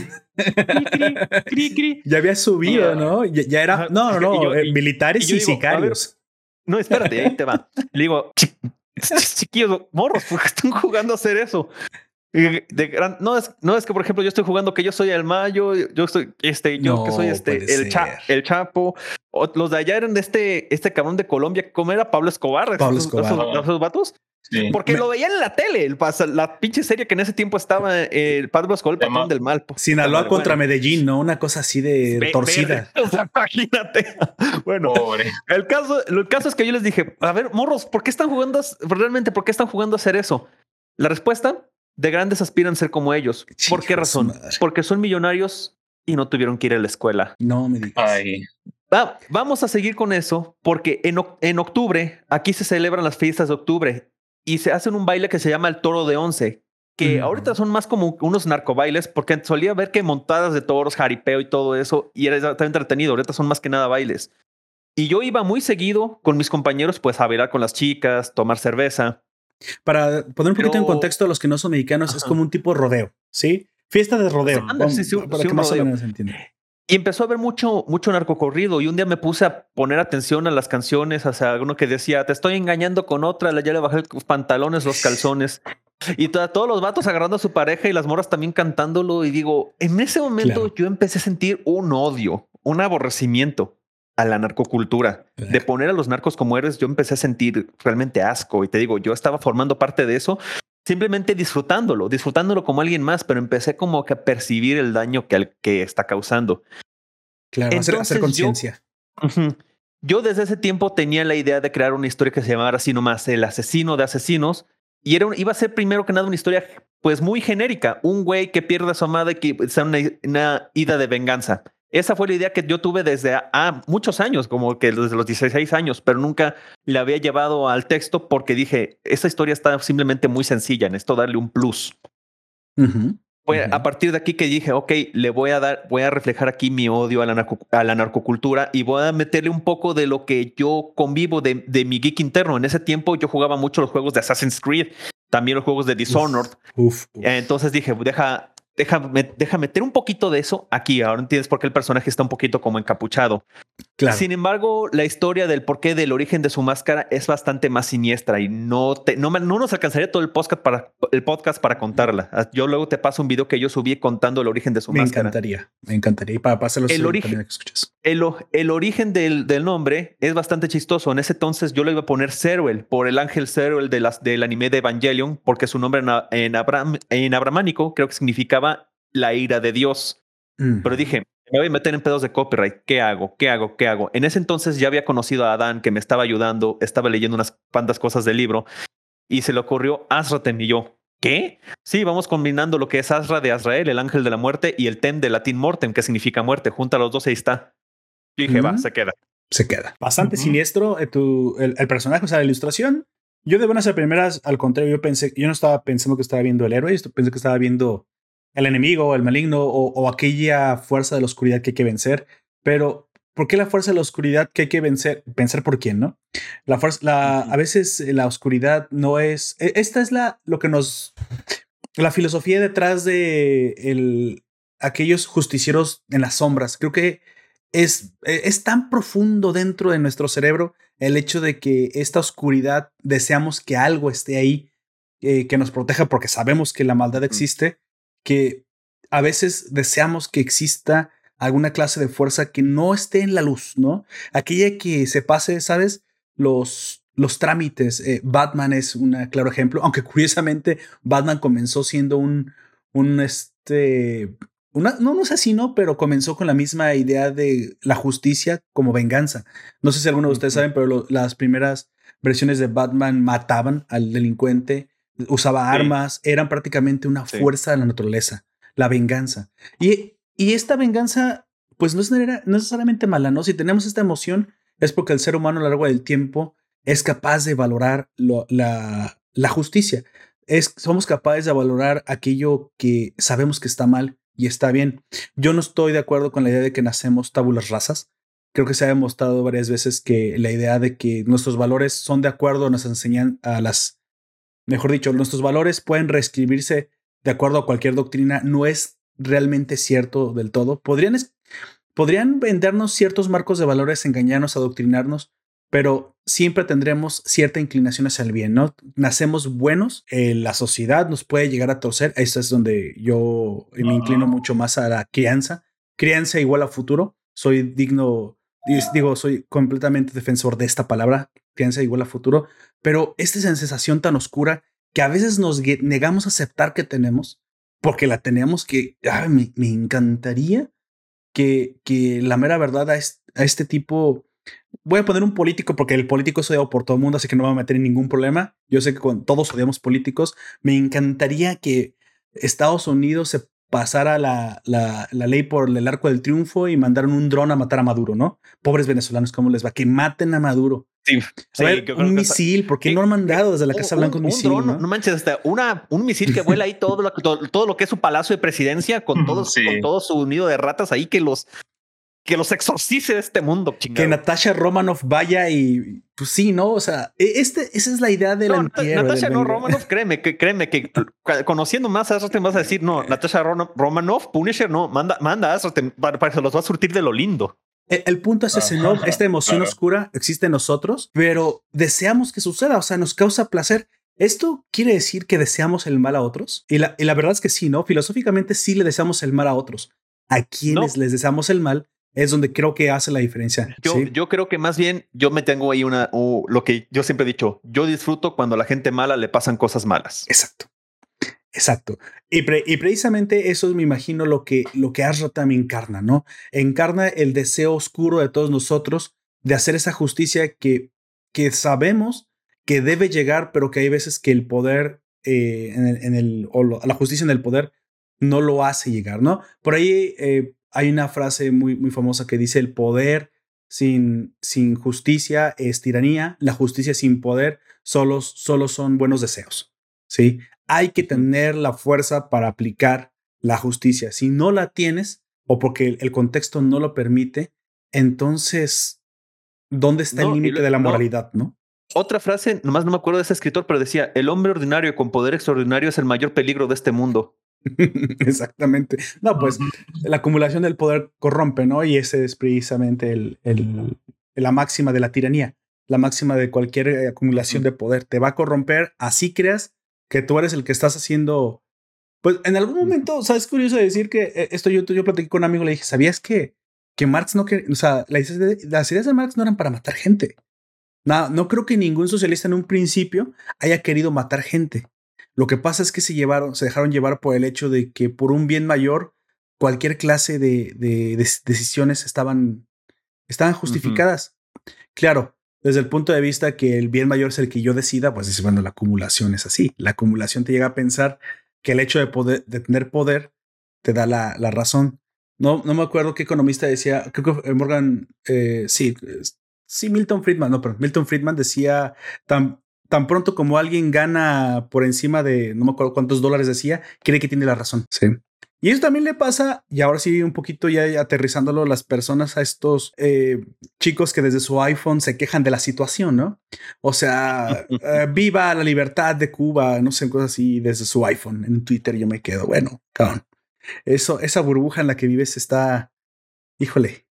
Ya había subido, ¿no? Ya, era, no, no, no, eh, militares y, sicarios. no, espérate, ahí te va. Le digo, chiquillos, morros, porque están jugando a hacer eso. De gran, no es no es que por ejemplo yo estoy jugando que yo soy el mayo yo estoy este yo que soy este el, el chapo los de allá eran de este este cabrón de Colombia cómo era Pablo Escobar Pablo Escobar esos, vatos porque lo veían en la tele el, la pinche serie que en ese tiempo estaba el Pablo Escobar el patrón del mal Sinaloa contra Medellín no una cosa así de torcida. imagínate. Bueno el caso el caso es que yo les dije a ver morros ¿por qué están jugando realmente por qué están jugando a hacer eso la respuesta de grandes aspiran a ser como ellos. ¿Por qué razón? Porque son millonarios y no tuvieron que ir a la escuela. No me digas. vamos a seguir con eso porque en, en, octubre aquí se celebran las fiestas de octubre y se hacen un baile que se llama el toro de once, que mm. ahorita son más como unos narcobailes porque solía ver que montadas de toros, jaripeo y todo eso y era tan entretenido. Ahorita son más que nada bailes. Y yo iba muy seguido con mis compañeros pues a bailar con las chicas, tomar cerveza. Para poner un poquito en contexto a los que no son mexicanos, es como un tipo de rodeo, ¿sí? Fiesta de rodeo. para que más o menos Y empezó a haber mucho, mucho narcocorrido. Y un día me puse a poner atención a las canciones, o sea, uno que decía, te estoy engañando con otra, ya le bajé los pantalones, los calzones. Y todos los vatos agarrando a su pareja y las moras también cantándolo. Y digo, en ese momento yo empecé a sentir un odio, un aborrecimiento a la narcocultura, de poner a los narcos como eres, yo empecé a sentir realmente asco y te digo, yo estaba formando parte de eso, simplemente disfrutándolo, disfrutándolo como alguien más, pero empecé como que a percibir el daño que, que está causando. Claro, hacer, hacer conciencia. Yo, desde ese tiempo tenía la idea de crear una historia que se llamara así nomás El asesino de asesinos y era iba a ser primero que nada una historia pues muy genérica, un güey que pierde a su amada y que sea una, una ida de venganza. Esa fue la idea que yo tuve desde a, muchos años, como que desde los 16 años, pero nunca le había llevado al texto porque dije, esa historia está simplemente muy sencilla, en esto darle un plus. Fue a partir de aquí que dije, ok, le voy a dar, voy a reflejar aquí mi odio a la, a la narcocultura y voy a meterle un poco de lo que yo convivo de, de, mi geek interno. En ese tiempo yo jugaba mucho los juegos de Assassin's Creed, también los juegos de Dishonored. Entonces dije, deja, deja, deja meter un poquito de eso aquí. Ahora entiendes por qué el personaje está un poquito como encapuchado. Sin embargo, la historia del porqué del origen de su máscara es bastante más siniestra y no, te, no, no nos alcanzaría todo el podcast, para, el podcast para contarla. Ah, yo luego te paso un video que yo subí contando el origen de su máscara. Me encantaría, me encantaría. Y para pasarlo el origen, el, el, origen del, del, nombre es bastante chistoso. En ese entonces yo le iba a poner Ceruel por el ángel Ceruel de las, del anime de Evangelion, porque su nombre en, en, en abramánico creo que significaba la ira de Dios. Mm. Pero dije, me voy a meter en pedos de copyright. ¿Qué hago? ¿Qué hago? ¿Qué hago? En ese entonces ya había conocido a Adán que me estaba ayudando, estaba leyendo unas cuantas cosas del libro y se le ocurrió Azratem y yo. ¿Qué? Sí, vamos combinando lo que es Azra de Azrael, el ángel de la muerte, y el Tem de latín mortem, que significa muerte. Junta los dos y ahí está. Y dije, va, se queda. Se queda. Bastante siniestro eh, tu, el, personaje, o sea, la ilustración. Yo de buenas a primeras, al contrario, yo pensé, yo no estaba pensando que estaba viendo el héroe, pensé que estaba viendo el enemigo, el maligno o, aquella fuerza de la oscuridad que hay que vencer. Pero, ¿por qué la fuerza de la oscuridad que hay que vencer? Vencer por quién, ¿no? La fuerza, la, a veces eh, la oscuridad no es. E, esta es la, lo que nos. La filosofía detrás de el, aquellos justicieros en las sombras. Creo que es, e, es tan profundo dentro de nuestro cerebro el hecho de que esta oscuridad deseamos que algo esté ahí, eh, que nos proteja porque sabemos que la maldad existe que a veces deseamos que exista alguna clase de fuerza que no esté en la luz, ¿no? Aquella que se pase, ¿sabes? Los, los trámites. Eh, Batman es un claro ejemplo, aunque curiosamente Batman comenzó siendo un, un este, una, no un asesino, pero comenzó con la misma idea de la justicia como venganza. No sé si alguno de ustedes saben, pero las primeras versiones de Batman mataban al delincuente usaba armas, eran prácticamente una fuerza de la naturaleza, la venganza. Y, y esta venganza, pues no es, no necesariamente mala, ¿no? Si tenemos esta emoción, es porque el ser humano a lo largo del tiempo es capaz de valorar la, la justicia. Es, somos capaces de valorar aquello que sabemos que está mal y está bien. Yo no estoy de acuerdo con la idea de que nacemos tabulas rasas. Creo que se ha demostrado varias veces que la idea de que nuestros valores son de acuerdo nos enseñan a las, mejor dicho, nuestros valores pueden reescribirse de acuerdo a cualquier doctrina no es realmente cierto del todo. Podrían, podrían vendernos ciertos marcos de valores, engañarnos, adoctrinarnos, pero siempre tendremos cierta inclinación hacia el bien, ¿no? Nacemos buenos, eh, la sociedad nos puede llegar a torcer, esto es donde yo me inclino mucho más a la crianza, crianza igual a futuro, soy digno, digo, soy completamente defensor de esta palabra, crianza igual a futuro, pero esta sensación tan oscura que a veces nos negamos a aceptar que tenemos, porque la tenemos que, me, encantaría que, que la mera verdad a este tipo voy a poner un político porque el político es odiado por todo el mundo, así que no me voy a meter en ningún problema. Yo sé que con, todos odiamos políticos. Me encantaría que Estados Unidos se pasara la, la, la, ley por el arco del triunfo y mandaron un dron a matar a Maduro, ¿no? Pobres venezolanos, ¿cómo les va? Que maten a Maduro. Sí, un misil, ¿por qué no han mandado desde la Casa Blanca un, misil? ¿no? ¿no? manches, hasta una, un misil que vuela ahí todo lo, todo, lo que es su palacio de presidencia con, todos, con todo su nido de ratas ahí que los que los exorcice de este mundo. Que Natasha Romanoff vaya y pues sí, ¿no? O sea, e, este, esa es la idea de la Natasha no Romanoff, créeme que créeme que conociendo más a te vas a decir, no, Natasha Romanoff, Punisher, no, manda, manda a para, para, que se los va a surtir de lo lindo. El, punto es ese, ¿no? Esta emoción oscura existe en nosotros, pero deseamos que suceda, o sea, nos causa placer. ¿Esto quiere decir que deseamos el mal a otros? Y la, y la verdad es que sí, ¿no? Filosóficamente sí le deseamos el mal a otros. A quienes les deseamos el mal es donde creo que hace la diferencia. Yo, yo creo que más bien yo me tengo ahí una, lo que yo siempre he dicho, yo disfruto cuando a la gente mala le pasan cosas malas. Exacto. Exacto. Y, y precisamente eso es, me imagino, lo que, lo que Asra también encarna, ¿no? Encarna el deseo oscuro de todos nosotros de hacer esa justicia que, que sabemos que debe llegar, pero que hay veces que el poder eh, en el, en el o la justicia en el poder no lo hace llegar, ¿no? Por ahí eh, hay una frase muy, muy famosa que dice el poder sin, sin justicia es tiranía, la justicia sin poder solo, solo son buenos deseos. ¿sí? Hay que tener la fuerza para aplicar la justicia. Si no la tienes o porque el, contexto no lo permite, entonces, ¿dónde está el límite de la moralidad? No, Otra frase, nomás no me acuerdo de ese escritor, pero decía, el hombre ordinario con poder extraordinario es el mayor peligro de este mundo. Exactamente. No, pues la acumulación del poder corrompe, ¿no? Y ese es precisamente el, el, la máxima de la tiranía, la máxima de cualquier eh, acumulación de poder. Te va a corromper, así creas que tú eres el que estás haciendo. Pues en algún momento, ¿sabes? curioso decir que eh, esto yo, yo platiqué con un amigo, le dije, ¿sabías que, que Marx no quería, o sea, las ideas de Marx no eran para matar gente? No, no creo que ningún socialista en un principio haya querido matar gente. Lo que pasa es que se llevaron, se dejaron llevar por el hecho de que por un bien mayor, cualquier clase de, decisiones estaban, estaban justificadas. Claro, desde el punto de vista que el bien mayor es el que yo decida, pues dice, bueno, la acumulación es así. La acumulación te llega a pensar que el hecho de poder, de tener poder, te da la, la razón. No, no me acuerdo qué economista decía, creo que Morgan, eh, sí, sí, Milton Friedman, no, pero Milton Friedman decía, tan, tan pronto como alguien gana por encima de, no me acuerdo cuántos dólares decía, cree que tiene la razón. Sí. Y eso también le pasa, y ahora sí un poquito ya aterrizándolo las personas a estos eh, chicos que desde su iPhone se quejan de la situación, ¿no? O sea, eh, viva la libertad de Cuba, no sé, cosas así, desde su iPhone. En Twitter yo me quedo, bueno, cabrón. Eso, esa burbuja en la que vives está, híjole,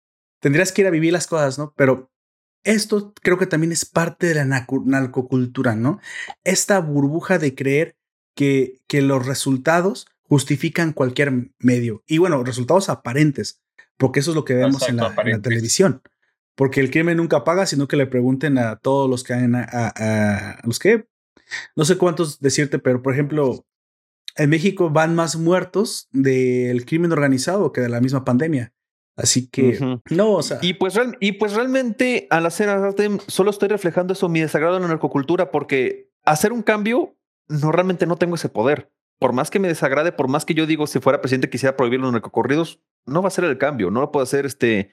tendrías que ir a vivir las cosas, ¿no? Pero esto creo que también es parte de la narcocultura, ¿no? Esta burbuja de creer que, que los resultados justifican cualquier medio. Y bueno, resultados aparentes, porque eso es lo que vemos en, la, televisión. Porque el crimen nunca paga, sino que le pregunten a todos los que a, los que, no sé cuántos decirte, pero por ejemplo, en México van más muertos del crimen organizado que de la misma pandemia. Así que no, o sea. Y pues, y pues realmente al hacer arte solo estoy reflejando eso, mi desagrado en la narcocultura, porque hacer un cambio, no realmente no tengo ese poder. Por más que me desagrade, por más que yo digo, si fuera presidente quisiera prohibir los narcocorridos, no va a ser el cambio, no lo puedo hacer este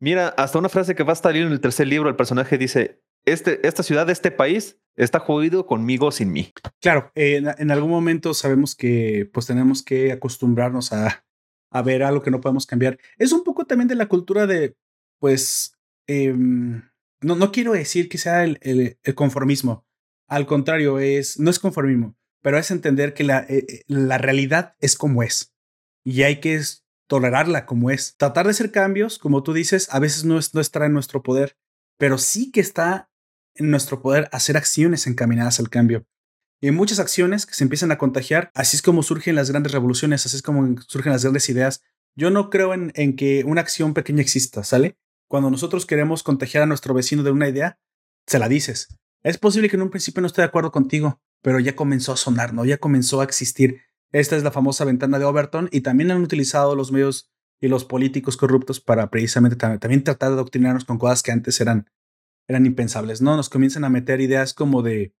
Mira, hasta una frase que va a salir en el tercer libro, el personaje dice, este, esta ciudad, este país está jodido conmigo sin mí. Claro, eh, en, en, algún momento sabemos que pues tenemos que acostumbrarnos a, a, ver algo que no podemos cambiar. Es un poco también de la cultura de, pues, eh, no, no quiero decir que sea el, el, conformismo. Al contrario, es, no es conformismo, pero es entender que la, eh, la realidad es como es. Y hay que tolerarla como es. Tratar de hacer cambios, como tú dices, a veces no, es, no estará en nuestro poder, pero sí que está en nuestro poder hacer acciones encaminadas al cambio. Y muchas acciones que se empiezan a contagiar, así es como surgen las grandes revoluciones, así es como surgen las grandes ideas. Yo no creo en, en que una acción pequeña exista, ¿sale? Cuando nosotros queremos contagiar a nuestro vecino de una idea, se la dices. Es posible que en un principio no esté de acuerdo contigo, pero ya comenzó a sonar, ¿no? Ya comenzó a existir. Esta es la famosa ventana de Overton y también han utilizado los medios y los políticos corruptos para precisamente también, tratar de adoctrinarnos con cosas que antes eran eran impensables, ¿no? Nos comienzan a meter ideas como de,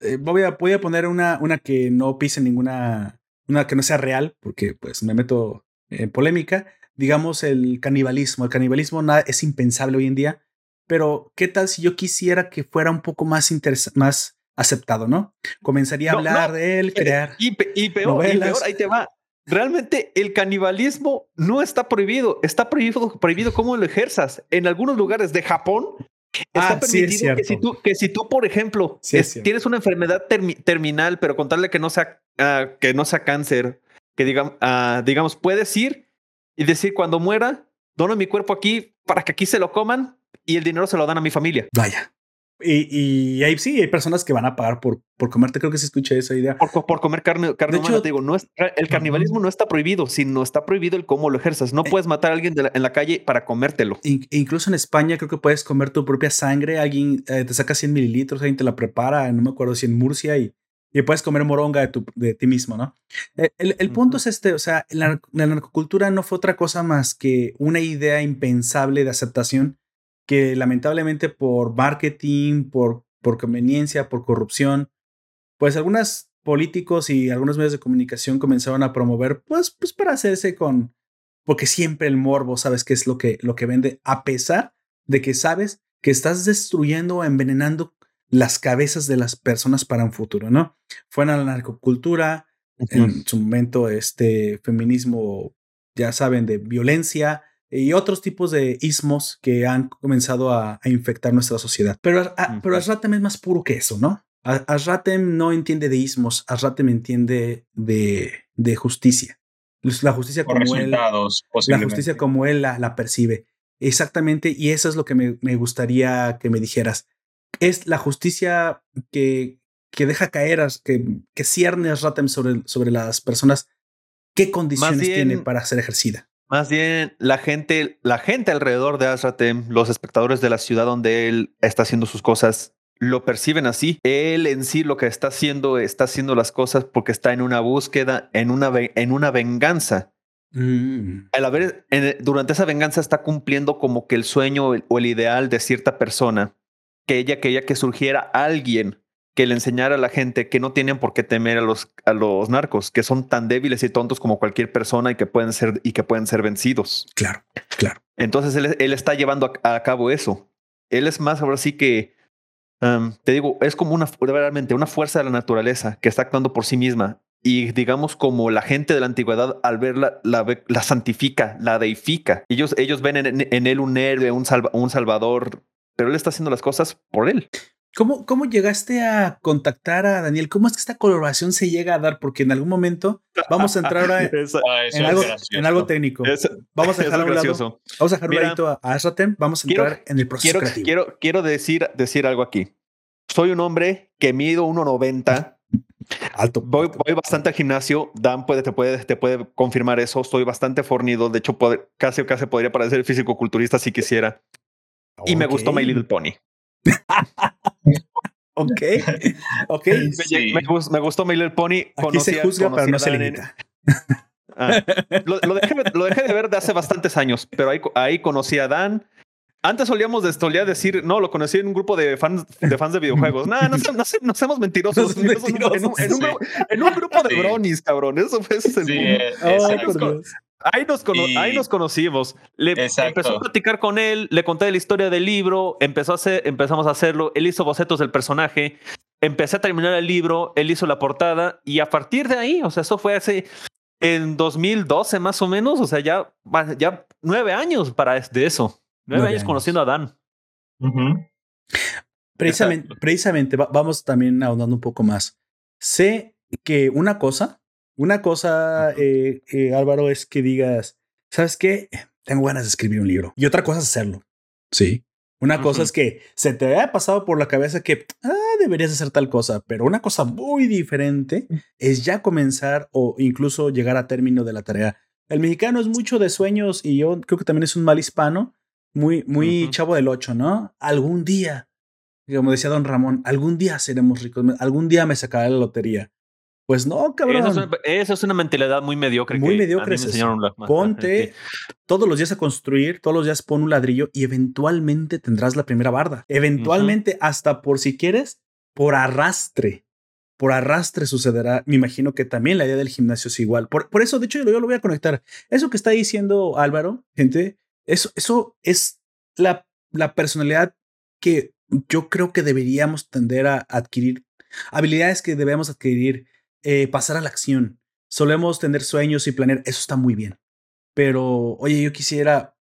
eh, voy, a, voy a poner una, una que no pise ninguna, una que no sea real, porque pues me meto en polémica, digamos el canibalismo. El canibalismo nada, es impensable hoy en día, pero ¿qué tal si yo quisiera que fuera un poco más, más aceptado, ¿no? Comenzaría a hablar no, de él, eh, crear. Y, y, peor, y peor, ahí te va. Realmente el canibalismo no está prohibido, está prohibido, prohibido cómo lo ejerzas. En algunos lugares de Japón Está ah, permitido sí que, si tú, que si tú, por ejemplo, sí es, tienes una enfermedad termi terminal, pero contarle que no sea, uh, que no sea cáncer, que digamos, uh, digamos, puedes ir y decir cuando muera, dono mi cuerpo aquí para que aquí se lo coman y el dinero se lo dan a mi familia. Vaya. Y, y ahí sí, hay personas que van a pagar por, por comerte. Creo que se escucha esa idea. Por, por comer carne, carne De humana, hecho- te digo, no es, el canibalismo no está prohibido, sino está prohibido el cómo lo ejerzas. No Eh. puedes matar a alguien la- en la calle para comértelo. In- incluso en España creo que puedes comer tu propia sangre. Alguien eh, te saca 100 mililitros, alguien te la prepara, no me acuerdo si en Murcia y, y puedes comer moronga de, tu, de ti mismo, ¿no? Eh, El, el punto es este, o sea, la, la narcocultura no fue otra cosa más que una idea impensable de aceptación que lamentablemente por marketing, por, por conveniencia, por corrupción, pues algunos políticos y algunos medios de comunicación comenzaron a promover, pues, pues para hacerse con, porque siempre el morbo, sabes qué es lo que, lo que vende, a pesar de que sabes que estás destruyendo o envenenando las cabezas de las personas para un futuro, ¿no? Fue en la narcocultura, en su momento este feminismo, ya saben, de violencia y otros tipos de ismos que han comenzado a, a infectar nuestra sociedad. Pero, a- Ujú. pero Asratem es más puro que eso, ¿no? A- Asratem no entiende de ismos, Asratem entiende de, de justicia. La justicia Por como él, la justicia como él la, la percibe. Exactamente, y eso es lo que me, me gustaría que me dijeras. Es la justicia que, que deja caer, que, que cierne a Ratem sobre, sobre las personas. ¿Qué condiciones bien- tiene para ser ejercida? Más bien, la gente, la gente alrededor de Azratem, los espectadores de la ciudad donde él está haciendo sus cosas, lo perciben así. Él en sí lo que está haciendo, está haciendo las cosas porque está en una búsqueda, en una, en una venganza. Mm, Al haber, en- durante esa venganza está cumpliendo como que el sueño o el- o el ideal de cierta persona, que ella quería que surgiera alguien que le enseñara a la gente que no tienen por qué temer a los, a los narcos, que son tan débiles y tontos como cualquier persona y que pueden ser, y que pueden ser vencidos. claro, claro. Entonces él, él está llevando a, a cabo eso. Él es más ahora sí que, um, te digo, es como una, realmente una fuerza de la naturaleza que está actuando por sí misma. Y digamos como la gente de la antigüedad al verla la, santifica, la deifica. Ellos, ellos ven en, en él un héroe, un, salva- un salvador, pero él está haciendo las cosas por él. ¿Cómo, ¿Cómo llegaste a contactar a Daniel? ¿Cómo es que esta colaboración se llega a dar? Porque en algún momento vamos a entrar Esa- eso en algo, en algo técnico. esa- Vamos a dejar a un lado. Vamos a dejar un Mira, ladito a Asratem. Vamos a quiero- entrar en el proceso Quiero, creativo. quiero, quiero decir, decir algo aquí. Soy un hombre que mido 1.90. Alto. Voy, voy bastante al gimnasio. Dan puede, te, puede, te puede confirmar eso. Estoy bastante fornido. De hecho, puede- casi casi podría parecer físico-culturista si quisiera. Y me gustó. My Little Pony. Ok. Ok. Me, Sí. me gustó My Little Pony. Aquí se Conocí a- juzga, pero no se limita. Ah, lo, lo dejé, lo dejé de ver de hace bastantes años, pero ahí, ahí conocí a Dan. Antes solíamos de, solía decir, no, lo conocí en un grupo de fans de, fans de videojuegos. Nah, no, se- no, se- no seamos mentirosos. No seamos En un- en, un, en un mentirosos. grupo, en un grupo de Sí. bronis, cabrón. Eso fue ese es el Sí, punto. eh, Oh, Ahí nos, ahí nos conocimos. Le empezó a platicar con él, le conté la historia del libro, empezó a hacer, empezamos a hacerlo, él hizo bocetos del personaje, empecé a terminar el libro, él hizo la portada y a partir de ahí, o sea, eso fue hace en 2012 más o menos, o sea, ya, ya nueve años para de eso, nueve, años, conociendo a Dan. Precisamente, precisamente vamos también ahondando un poco más. Sé que una cosa una cosa, eh, eh, Álvaro, es que digas, ¿sabes qué? Tengo ganas de escribir un libro. Y otra cosa es hacerlo. Sí. Una cosa es que se te haya pasado por la cabeza que ah, deberías hacer tal cosa, pero una cosa muy diferente es ya comenzar o incluso llegar a término de la tarea. El mexicano es mucho de sueños y yo creo que también es un mal hispano, muy, muy chavo del ocho, ¿no? Algún día, como decía don Ramón, algún día seremos ricos, algún día me sacaré la lotería. Pues no, cabrón. Esa es una, mentalidad muy mediocre. Muy mediocre. Ponte todos los días a construir, todos los días pon un ladrillo y eventualmente tendrás la primera barda. Eventualmente, hasta por si quieres, por arrastre. Por arrastre sucederá. Me imagino que también la idea del gimnasio es igual. Por, por eso, de hecho, yo lo voy a conectar. Eso que está diciendo Álvaro, gente, eso, eso es la, la personalidad que yo creo que deberíamos tender a adquirir. Habilidades que debemos adquirir eh, pasar a la acción. Solemos tener sueños y planear, eso está muy bien. Pero, oye, yo quisiera,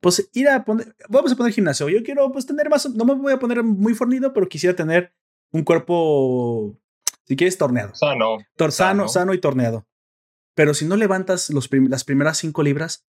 pues, ir a poner, vamos a poner gimnasio. Yo quiero, pues, tener más, no me voy a poner muy fornido, pero quisiera tener un cuerpo, si quieres, torneado. Sano. sano, sano y torneado. Pero si no levantas los las primeras cinco libras,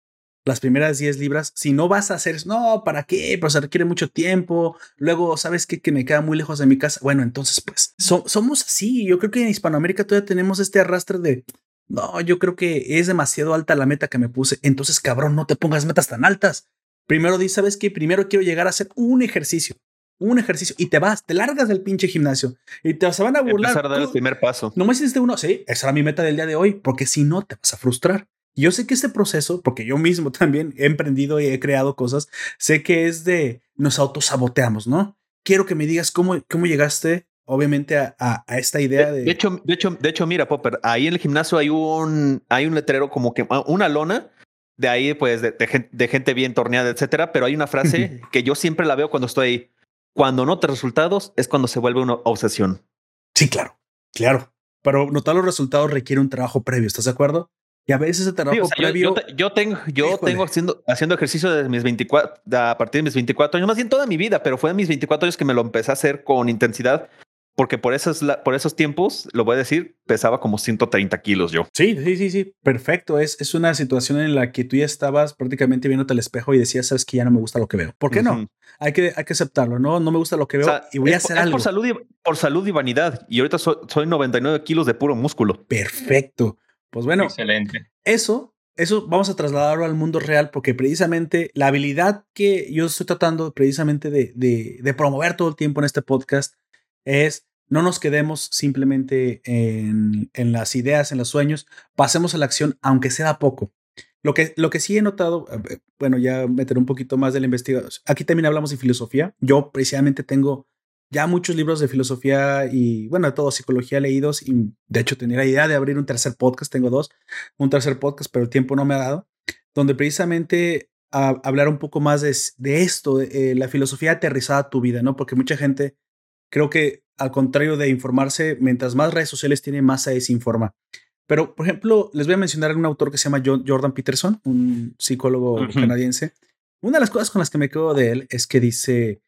las primeras 10 libras, si no vas a hacer, no, ¿para qué? Pues se requiere mucho tiempo. Luego, ¿sabes qué? Que me queda muy lejos de mi casa. Bueno, entonces, pues, somos así. Yo creo que en Hispanoamérica todavía tenemos este arrastre de, no, yo creo que es demasiado alta la meta que me puse. Entonces, cabrón, no te pongas metas tan altas. Primero di, ¿sabes qué? Primero quiero llegar a hacer un ejercicio. Un ejercicio y te vas, te largas del pinche gimnasio y te se van a burlar. Empezar a dar el primer paso. No me hiciste uno. Sí, esa era mi meta del día de hoy, porque si no te vas a frustrar. Yo sé que este proceso, porque yo mismo también he emprendido y he creado cosas, sé que es de nos autosaboteamos, ¿no? Quiero que me digas cómo, cómo llegaste, obviamente, a, a, esta idea de... de... hecho, de hecho, de hecho, mira, Popper, ahí en el gimnasio hay un, hay un letrero como que ah, una lona de ahí, pues, de, de, gente bien torneada, etcétera. Pero hay una frase que yo siempre la veo cuando estoy ahí. Cuando notas resultados es cuando se vuelve una obsesión. Sí, claro, claro. Pero notar los resultados requiere un trabajo previo, ¿estás de acuerdo? Y a veces ese trabajo previo. Yo, tengo, yo tengo haciendo, haciendo ejercicio desde mis 24, a partir de mis 24 años, más bien toda mi vida, pero fue en mis 24 años que me lo empecé a hacer con intensidad. Porque por esos, por esos tiempos, lo voy a decir, pesaba como 130 kilos yo. Sí, sí, sí, sí. Perfecto. Es, es una situación en la que tú ya estabas prácticamente viéndote al espejo y decías, sabes que ya no me gusta lo que veo. ¿Por qué no? Hay que, hay que aceptarlo, ¿no? No me gusta lo que veo y voy a hacer algo. Por salud, y, por salud y vanidad. Y ahorita soy, soy 99 kilos de puro músculo. Perfecto. Pues bueno, excelente. Eso, eso vamos a trasladarlo al mundo real porque precisamente la habilidad que yo estoy tratando precisamente de, de, promover todo el tiempo en este podcast es no nos quedemos simplemente en, en, las ideas, en los sueños, pasemos a la acción, aunque sea poco. Lo que, lo que sí he notado, eh, bueno, ya meteré un poquito más de la investigación. Aquí también hablamos de filosofía. Yo precisamente tengo ya muchos libros de filosofía y, bueno, de todo, psicología leídos y de hecho tenía la idea de abrir un tercer podcast, tengo dos, un tercer podcast, pero el tiempo no me ha dado, donde precisamente a, hablar un poco más de, de esto, de, eh, la filosofía aterrizada a tu vida, ¿no? Porque mucha gente, creo que al contrario de informarse, mientras más redes sociales tiene, más se desinforma. Pero, por ejemplo, les voy a mencionar un autor que se llama Jordan Peterson, un psicólogo canadiense. Una de las cosas con las que me quedo de él es que dice,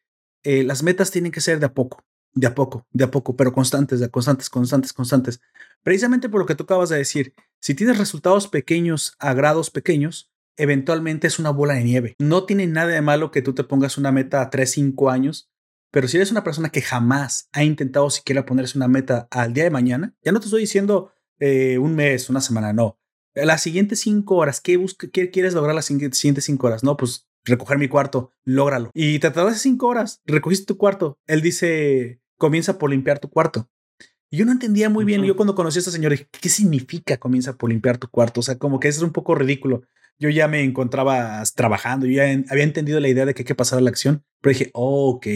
eh, las metas tienen que ser de a poco, de a poco, de a poco, pero constantes, de constantes, constantes, constantes. Precisamente por lo que tú acabas de decir, si tienes resultados pequeños a grados pequeños, eventualmente es una bola de nieve. No tiene nada de malo que tú te pongas una meta a 3, 5 años, pero si eres una persona que jamás ha intentado siquiera ponerse una meta al día de mañana, ya no te estoy diciendo eh, un mes, una semana, no. Las siguientes cinco horas, ¿qué, ¿qué quieres lograr las siguientes cinco horas? No, pues recoger mi cuarto, lógralo. Y te tardaste cinco horas, recogiste tu cuarto. Él dice, comienza por limpiar tu cuarto. Y yo no entendía muy bien. Yo cuando conocí a esta señora dije, ¿qué significa comienza por limpiar tu cuarto? O sea, como que eso es un poco ridículo. Yo ya me encontraba trabajando, yo ya había entendido la idea de que hay que pasar a la acción, pero dije, ok,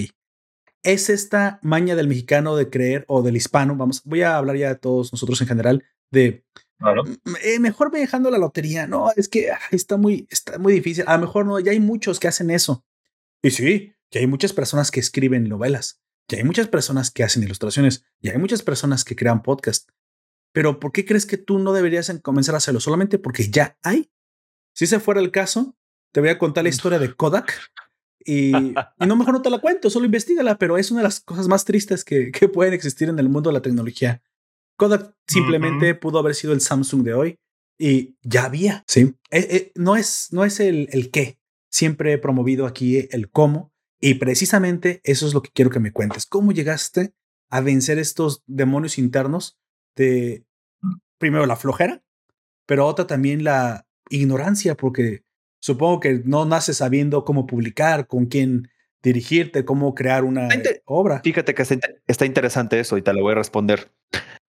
es esta maña del mexicano de creer o del hispano, vamos, voy a hablar ya de todos nosotros en general, de Claro. eh, mejor me dejando la lotería. No, es que ah, está muy, está muy difícil. A lo mejor no, ya hay muchos que hacen eso. Y sí, ya hay muchas personas que escriben novelas, ya hay muchas personas que hacen ilustraciones, ya hay muchas personas que crean podcast. Pero ¿por qué crees que tú no deberías en- comenzar a hacerlo? Solamente porque ya hay. Si ese fuera el caso, te voy a contar la historia de Kodak. Y, y no, mejor no te la cuento, solo investigala, pero es una de las cosas más tristes que, que pueden existir en el mundo de la tecnología. Kodak simplemente pudo haber sido el Samsung de hoy y ya había. Sí. Eh, eh, no es, no es el, el qué. Siempre he promovido aquí el cómo. Y precisamente eso es lo que quiero que me cuentes. ¿Cómo llegaste a vencer estos demonios internos de, primero, la flojera, pero otra también la ignorancia, porque supongo que no naces sabiendo cómo publicar, con quién dirigirte, cómo crear una obra. Fíjate que está, está interesante eso y te lo voy a responder.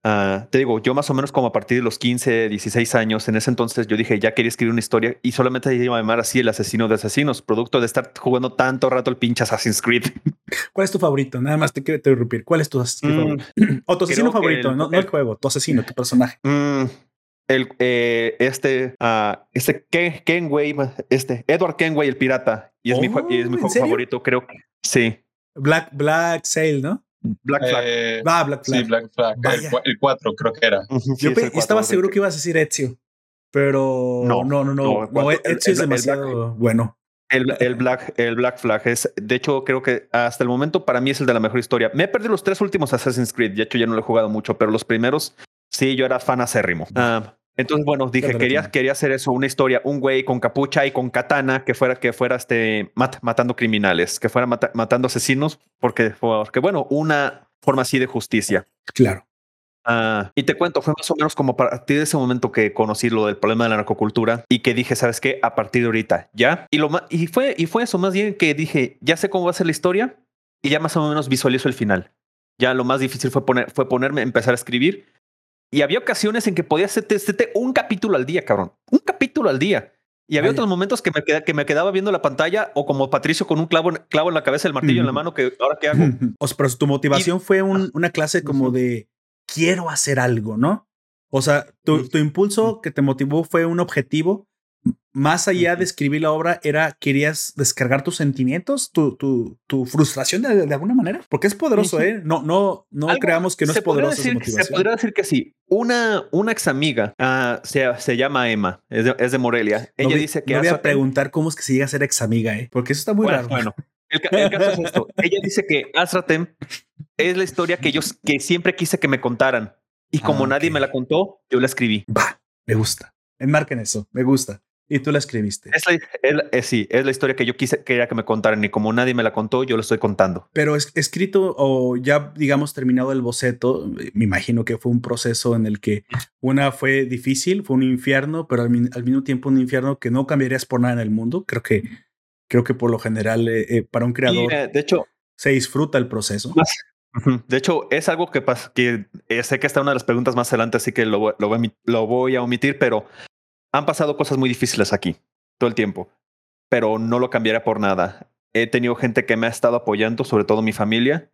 Ah, te digo, yo más o menos como a partir de los 15, 16 años, en ese entonces yo dije, ya quería escribir una historia y solamente iba a llamar así el asesino de asesinos, producto de estar jugando tanto rato el pinche Assassin's Creed. ¿Cuál es tu favorito? Nada más te quiero interrumpir. ¿Cuál es tu asesino Mm, favorito? O tu asesino favorito, el- no, no el el- juego, tu asesino, tu personaje. Mm, el, eh, este, ah, este Ken, Kenway, este Edward Kenway, el pirata, y es mi, jue- y es mi Oh, ¿en juego serio? favorito, creo que sí. Black, Black Sail, ¿no? Black Flag. Eh, Va, Black Flag. sí, Black Flag. El, Vaya. cua- el 4 creo que era. Sí, Yo cuatro, estaba seguro que- que ibas a decir Ezio, pero no, No, no, no, no. no, el cuatro- el- Ezio es demasiado bueno. El, el Black, el Black Flag es, de hecho, creo que hasta el momento para mí es el de la mejor historia. Me he perdido los tres últimos Assassin's Creed. De hecho, ya no lo he jugado mucho, pero los primeros sí, yo era fan acérrimo. Ah, entonces, bueno, dije, quería, quería hacer eso, una historia, un güey con capucha y con katana que fuera, que fuera este, mat- matando criminales, que fuera mata- matando asesinos, porque, porque, bueno, una forma así de justicia. Claro. Ah, y te cuento, fue más o menos como a partir de ese momento que conocí lo del problema de la narcocultura y que dije, ¿sabes qué? A partir de ahorita, ya. Y, lo ma- y, fue, y fue eso más bien que dije, ya sé cómo va a ser la historia y ya más o menos visualizo el final. Ya lo más difícil fue, poner, fue ponerme, empezar a escribir. Y había ocasiones en que podía hacerte, un capítulo al día, cabrón. Un capítulo al día. Y había otros momentos que me, queda- que me quedaba viendo la pantalla o como Patricio con un clavo, en- clavo en la cabeza, el martillo en la mano, que ahora qué hago. O sea, pero tu motivación fue un- una clase como de quiero hacer algo, ¿no? O sea, tu, tu impulso que te motivó fue un objetivo. Más allá de escribir la obra, era querías descargar tus sentimientos, tu, tu, tu frustración de, de alguna manera, porque es poderoso. ¿eh? No, no, no creamos que no es esa decir, Se podría decir que sí. Una, una ex amiga ah, se, se llama Emma, es de, es de Morelia. Ella no dice que no voy a preguntar cómo es que se llega a ser ex amiga, ¿eh? Porque eso está muy bueno, raro. bueno, el, ca- el caso es esto. Ella dice que Azratem es la historia que yo que siempre quise que me contaran. Y como Ah, nadie me la contó, yo la escribí. Va, me gusta. Enmarquen eso, me gusta. Y tú la escribiste. Es la, es es- sí, es la historia que yo quise quería que me contaran. Y como nadie me la contó, yo la estoy contando. Pero es, escrito o ya, digamos, terminado el boceto, me imagino que fue un proceso en el que una fue difícil, fue un infierno, pero al, al mismo tiempo un infierno que no cambiarías por nada en el mundo. Creo que, creo que por lo general, eh, eh, para un Y, creador eh, de hecho, se disfruta el proceso. De hecho, es algo que, pas- que eh, sé que está una de las preguntas más adelante, así que lo, lo, lo voy a omitir, pero han pasado cosas muy difíciles aquí todo el tiempo, pero no lo cambiaría por nada. He tenido gente que me ha estado apoyando, sobre todo mi familia,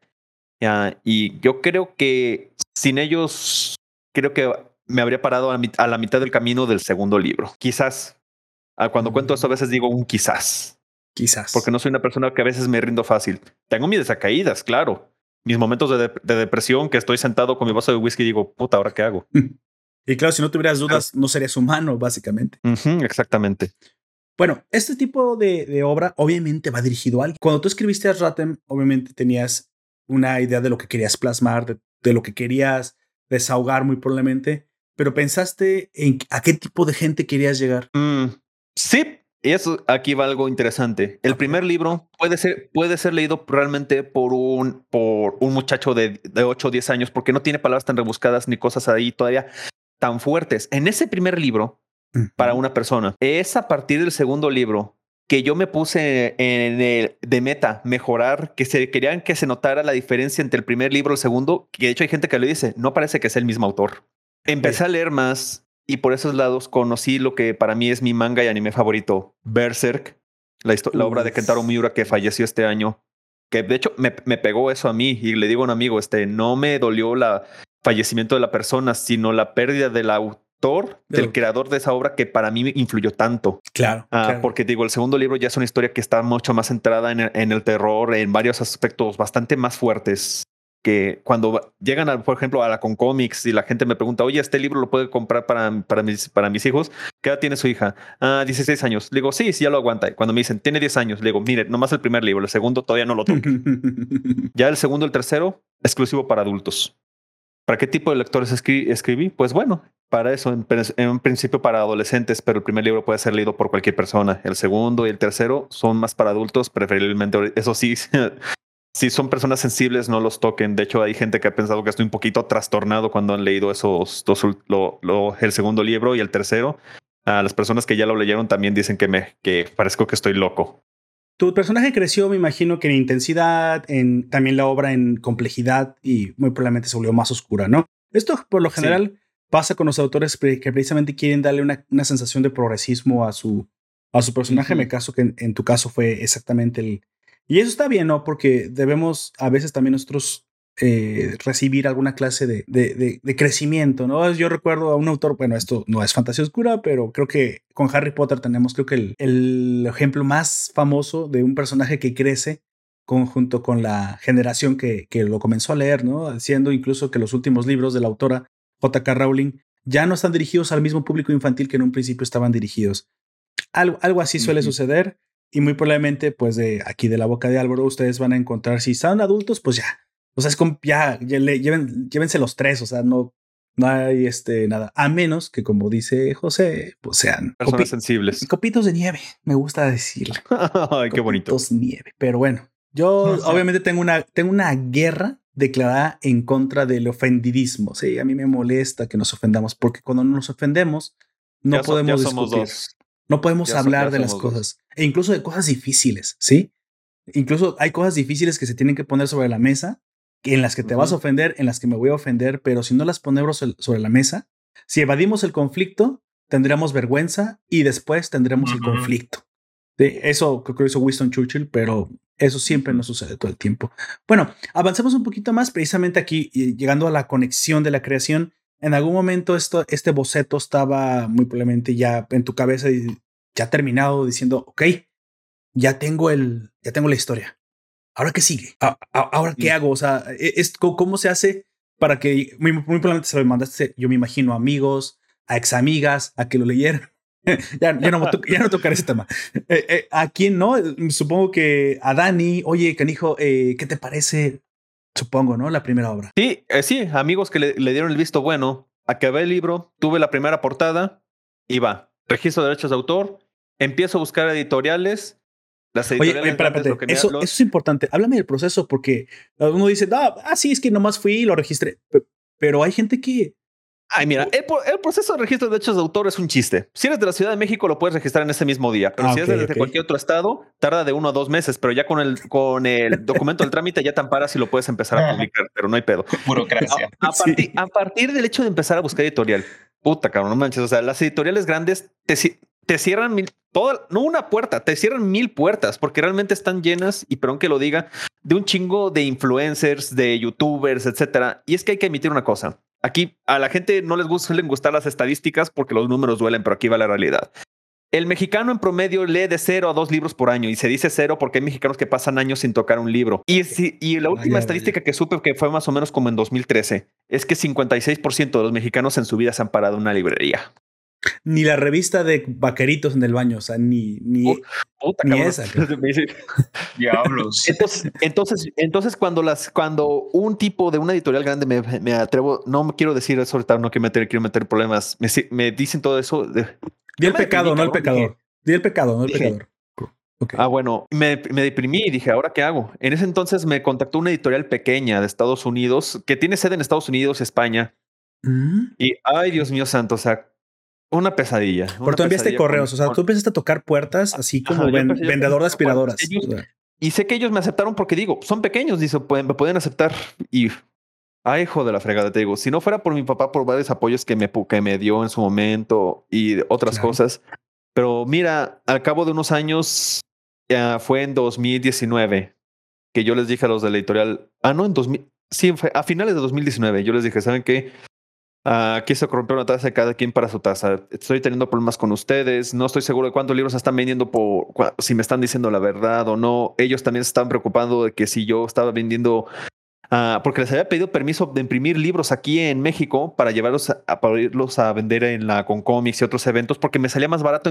y yo creo que sin ellos, creo que me habría parado a, la mitad del camino del segundo libro. Quizás, ah, cuando cuento esto a veces digo un quizás Quizás. porque no soy una persona que a veces me rindo fácil. Tengo mis desacaídas, claro. Mis momentos de, de depresión, que estoy sentado con mi vaso de whisky y digo, puta, ¿ahora qué hago? Y claro, si no tuvieras dudas, no serías humano, básicamente. Exactamente. Bueno, este tipo de, de obra obviamente va dirigido a alguien. Cuando tú escribiste a Ratem, obviamente tenías una idea de lo que querías plasmar, de, de lo que querías desahogar muy probablemente, pero pensaste en a qué tipo de gente querías llegar. Mm, sí, y eso aquí va algo interesante. El primer libro puede ser, puede ser leído realmente por un, por un muchacho de, de 8 o 10 años, porque no tiene palabras tan rebuscadas ni cosas ahí todavía tan fuertes. En ese primer libro, para una persona. Es a partir del segundo libro que yo me puse en el de meta mejorar, que se querían que se notara la diferencia entre el primer libro y el segundo, que de hecho hay gente que lo dice, no parece que es el mismo autor. Empecé a leer más y por esos lados conocí lo que para mí es mi manga y anime favorito, Berserk, la, la obra de. Kentaro Miura que falleció este año, que de hecho me, me pegó eso a mí y le digo a un amigo, este, no me dolió la fallecimiento de la persona, sino la pérdida de la, au- autor, del creador de esa obra que para mí influyó tanto. Claro, ah, Porque digo, el segundo libro ya es una historia que está mucho más centrada en en el terror, en varios aspectos bastante más fuertes que cuando llegan, a, por ejemplo, a la con cómics y la gente me pregunta, oye, este libro lo puede comprar para, para, mis, para mis hijos, ¿qué edad tiene su hija? Ah, 16 años. Le digo, sí, sí, ya lo aguanta. Cuando me dicen, tiene 10 años, le digo, mire, nomás el primer libro, el segundo todavía no lo toque. ya el segundo, el tercero, exclusivo para adultos. ¿Para qué tipo de lectores escribí? Pues bueno, para eso, en, un principio para adolescentes, pero el primer libro puede ser leído por cualquier persona. El segundo y el tercero son más para adultos, preferiblemente, eso sí, si son personas sensibles, no los toquen. De hecho, hay gente que ha pensado que estoy un poquito trastornado cuando han leído esos dos, el segundo libro y el tercero. A las personas que ya lo leyeron también dicen que me que parezco que estoy loco. Tu personaje creció, me imagino que en intensidad, en también la obra en complejidad y muy probablemente se volvió más oscura, ¿no? Esto por lo general pasa con los autores que precisamente quieren darle una, una sensación de progresismo a su, a su personaje. Me caso que en, tu caso fue exactamente el, y eso está bien, ¿no? Porque debemos a veces también nosotros eh, recibir alguna clase de, de, de, crecimiento, ¿no? Yo recuerdo a un autor, bueno, esto no es fantasía oscura, pero creo que con Harry Potter tenemos, creo que el, el ejemplo más famoso de un personaje que crece conjunto con la generación que, que lo comenzó a leer, ¿no? Siendo incluso que los últimos libros de la autora J.K. Rowling ya no están dirigidos al mismo público infantil que en un principio estaban dirigidos. Algo, algo así suele suceder. Y muy probablemente, pues de aquí de la boca de Álvaro, ustedes van a encontrar, si son adultos, pues ya. O sea, es como, ya, lleven, llévense los tres, o sea, no, no hay este, nada. A menos que, como dice José, pues sean personas sensibles. Copitos de nieve, me gusta decirlo. Ay, qué bonito. Copitos nieve. Pero bueno, yo obviamente tengo una, tengo una guerra declarada en contra del ofendidismo. Sí, a mí me molesta que nos ofendamos porque cuando nos ofendemos no podemos discutir. No podemos hablar de las cosas. E incluso de cosas difíciles, ¿sí? Incluso hay cosas difíciles que se tienen que poner sobre la mesa, en las que te vas a ofender, en las que me voy a ofender, pero si no las ponemos sobre la mesa, si evadimos el conflicto, tendremos vergüenza y después tendremos el conflicto. De eso creo que hizo Winston Churchill, pero eso siempre no sucede todo el tiempo. Bueno, avancemos un poquito más, precisamente aquí, llegando a la conexión de la creación en algún momento esto, este boceto estaba muy probablemente ya en tu cabeza y ya terminado diciendo, ok, ya tengo el, ya tengo la historia. Ahora qué sigue? Ahora qué hago? O sea, e, es, ¿cómo se hace para que muy, probablemente se lo mandaste, yo me imagino, amigos, a ex amigas, a que lo leyeran? ya, ya, no, ya no tocar ese tema. Eh, eh, ¿A quién no? Supongo que a Dani, oye, canijo, eh, ¿qué te parece Supongo, ¿no? La primera obra. Sí, eh, sí, amigos que le, dieron el visto bueno. Acabé el libro, tuve la primera portada y va. Registro de derechos de autor, empiezo a buscar editoriales. Las editoriales oye, eso, eso, es importante. Háblame del proceso porque uno dice, ah, ah, sí, es que nomás fui y lo registré. Pero hay gente que Ay, mira, el, proceso de registro de derechos de autor es un chiste. Si eres de la Ciudad de México, lo puedes registrar en ese mismo día. Pero ah, si eres de cualquier otro estado, tarda de uno a dos meses. Pero ya con el, con el documento del trámite ya te amparas y lo puedes empezar a publicar, pero no hay pedo. Burocracia. A, partir, del hecho de empezar a buscar editorial, puta cabrón, no manches. O sea, las editoriales grandes te, te cierran mil, toda, no una puerta, te cierran mil puertas porque realmente están llenas, y perdón que lo diga, de un chingo de influencers, de youtubers, etcétera. Y es que hay que emitir una cosa. Aquí a la gente no les suelen gustar las estadísticas porque los números duelen, pero aquí va la realidad. El mexicano en promedio lee de cero a dos libros por año y se dice cero porque hay mexicanos que pasan años sin tocar un libro. Y, y la última estadística que supe que fue más o menos como en 2013 es que 56% de los mexicanos en su vida se han parado en una librería. Ni la revista de vaqueritos en el baño, o sea, ni, ni, ni esa. Diablos. Entonces, entonces, entonces, cuando las, cuando un tipo de una editorial grande me, me atrevo, no me quiero decir eso ahorita, no quiero meter, quiero meter problemas, me, me dicen todo eso. De, Di el pecado, no el pecador. Di el pecado, no el pecador. Ah, bueno, me, me, deprimí y dije, ¿ahora qué hago? En ese entonces me contactó una editorial pequeña de Estados Unidos que tiene sede en Estados Unidos, España. Mm. Y, ay, Dios mío santo, o sea, una pesadilla. Pero tú enviaste correos, o sea, tú empezaste a tocar puertas así como vendedor de aspiradoras. y sé que ellos me aceptaron porque digo, son pequeños, dice, pueden, me pueden aceptar. Y, ay, hijo de la fregada, te digo, si no fuera por mi papá, por varios apoyos que me, que me dio en su momento y otras cosas. Pero mira, al cabo de unos años, ya fue en 2019 que yo les dije a los de la editorial, ah, no, en 2000, sí, fue a finales de 2019, yo les dije, ¿saben qué? Aquí se corrompió una taza de cada quien para su taza. Estoy teniendo problemas con ustedes. No estoy seguro de cuántos libros están vendiendo por si me están diciendo la verdad o no. Ellos también se están preocupando de que si yo estaba vendiendo Ah, porque les había pedido permiso de imprimir libros aquí en México para llevarlos a, para a vender en la Concomics y otros eventos, porque me salía más barato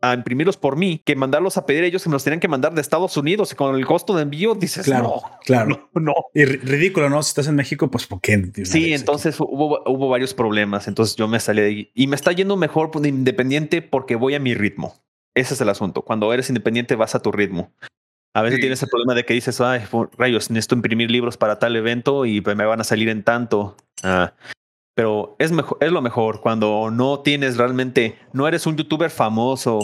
a imprimirlos por mí que mandarlos a pedir ellos que me los tenían que mandar de Estados Unidos y con el costo de envío dices claro, no, claro, no, Y ridículo, ¿no? Si estás en México, pues ¿por qué? Sí, entonces hubo, hubo varios problemas. Entonces yo me salí de ahí y me está yendo mejor independiente porque voy a mi ritmo. Ese es el asunto. Cuando eres independiente vas a tu ritmo. A veces tienes el problema de que dices, ay, rayos, necesito imprimir libros para tal evento y pues me van a salir en tanto. Ah, pero es, mejor, es lo mejor cuando no tienes realmente, no eres un youtuber famoso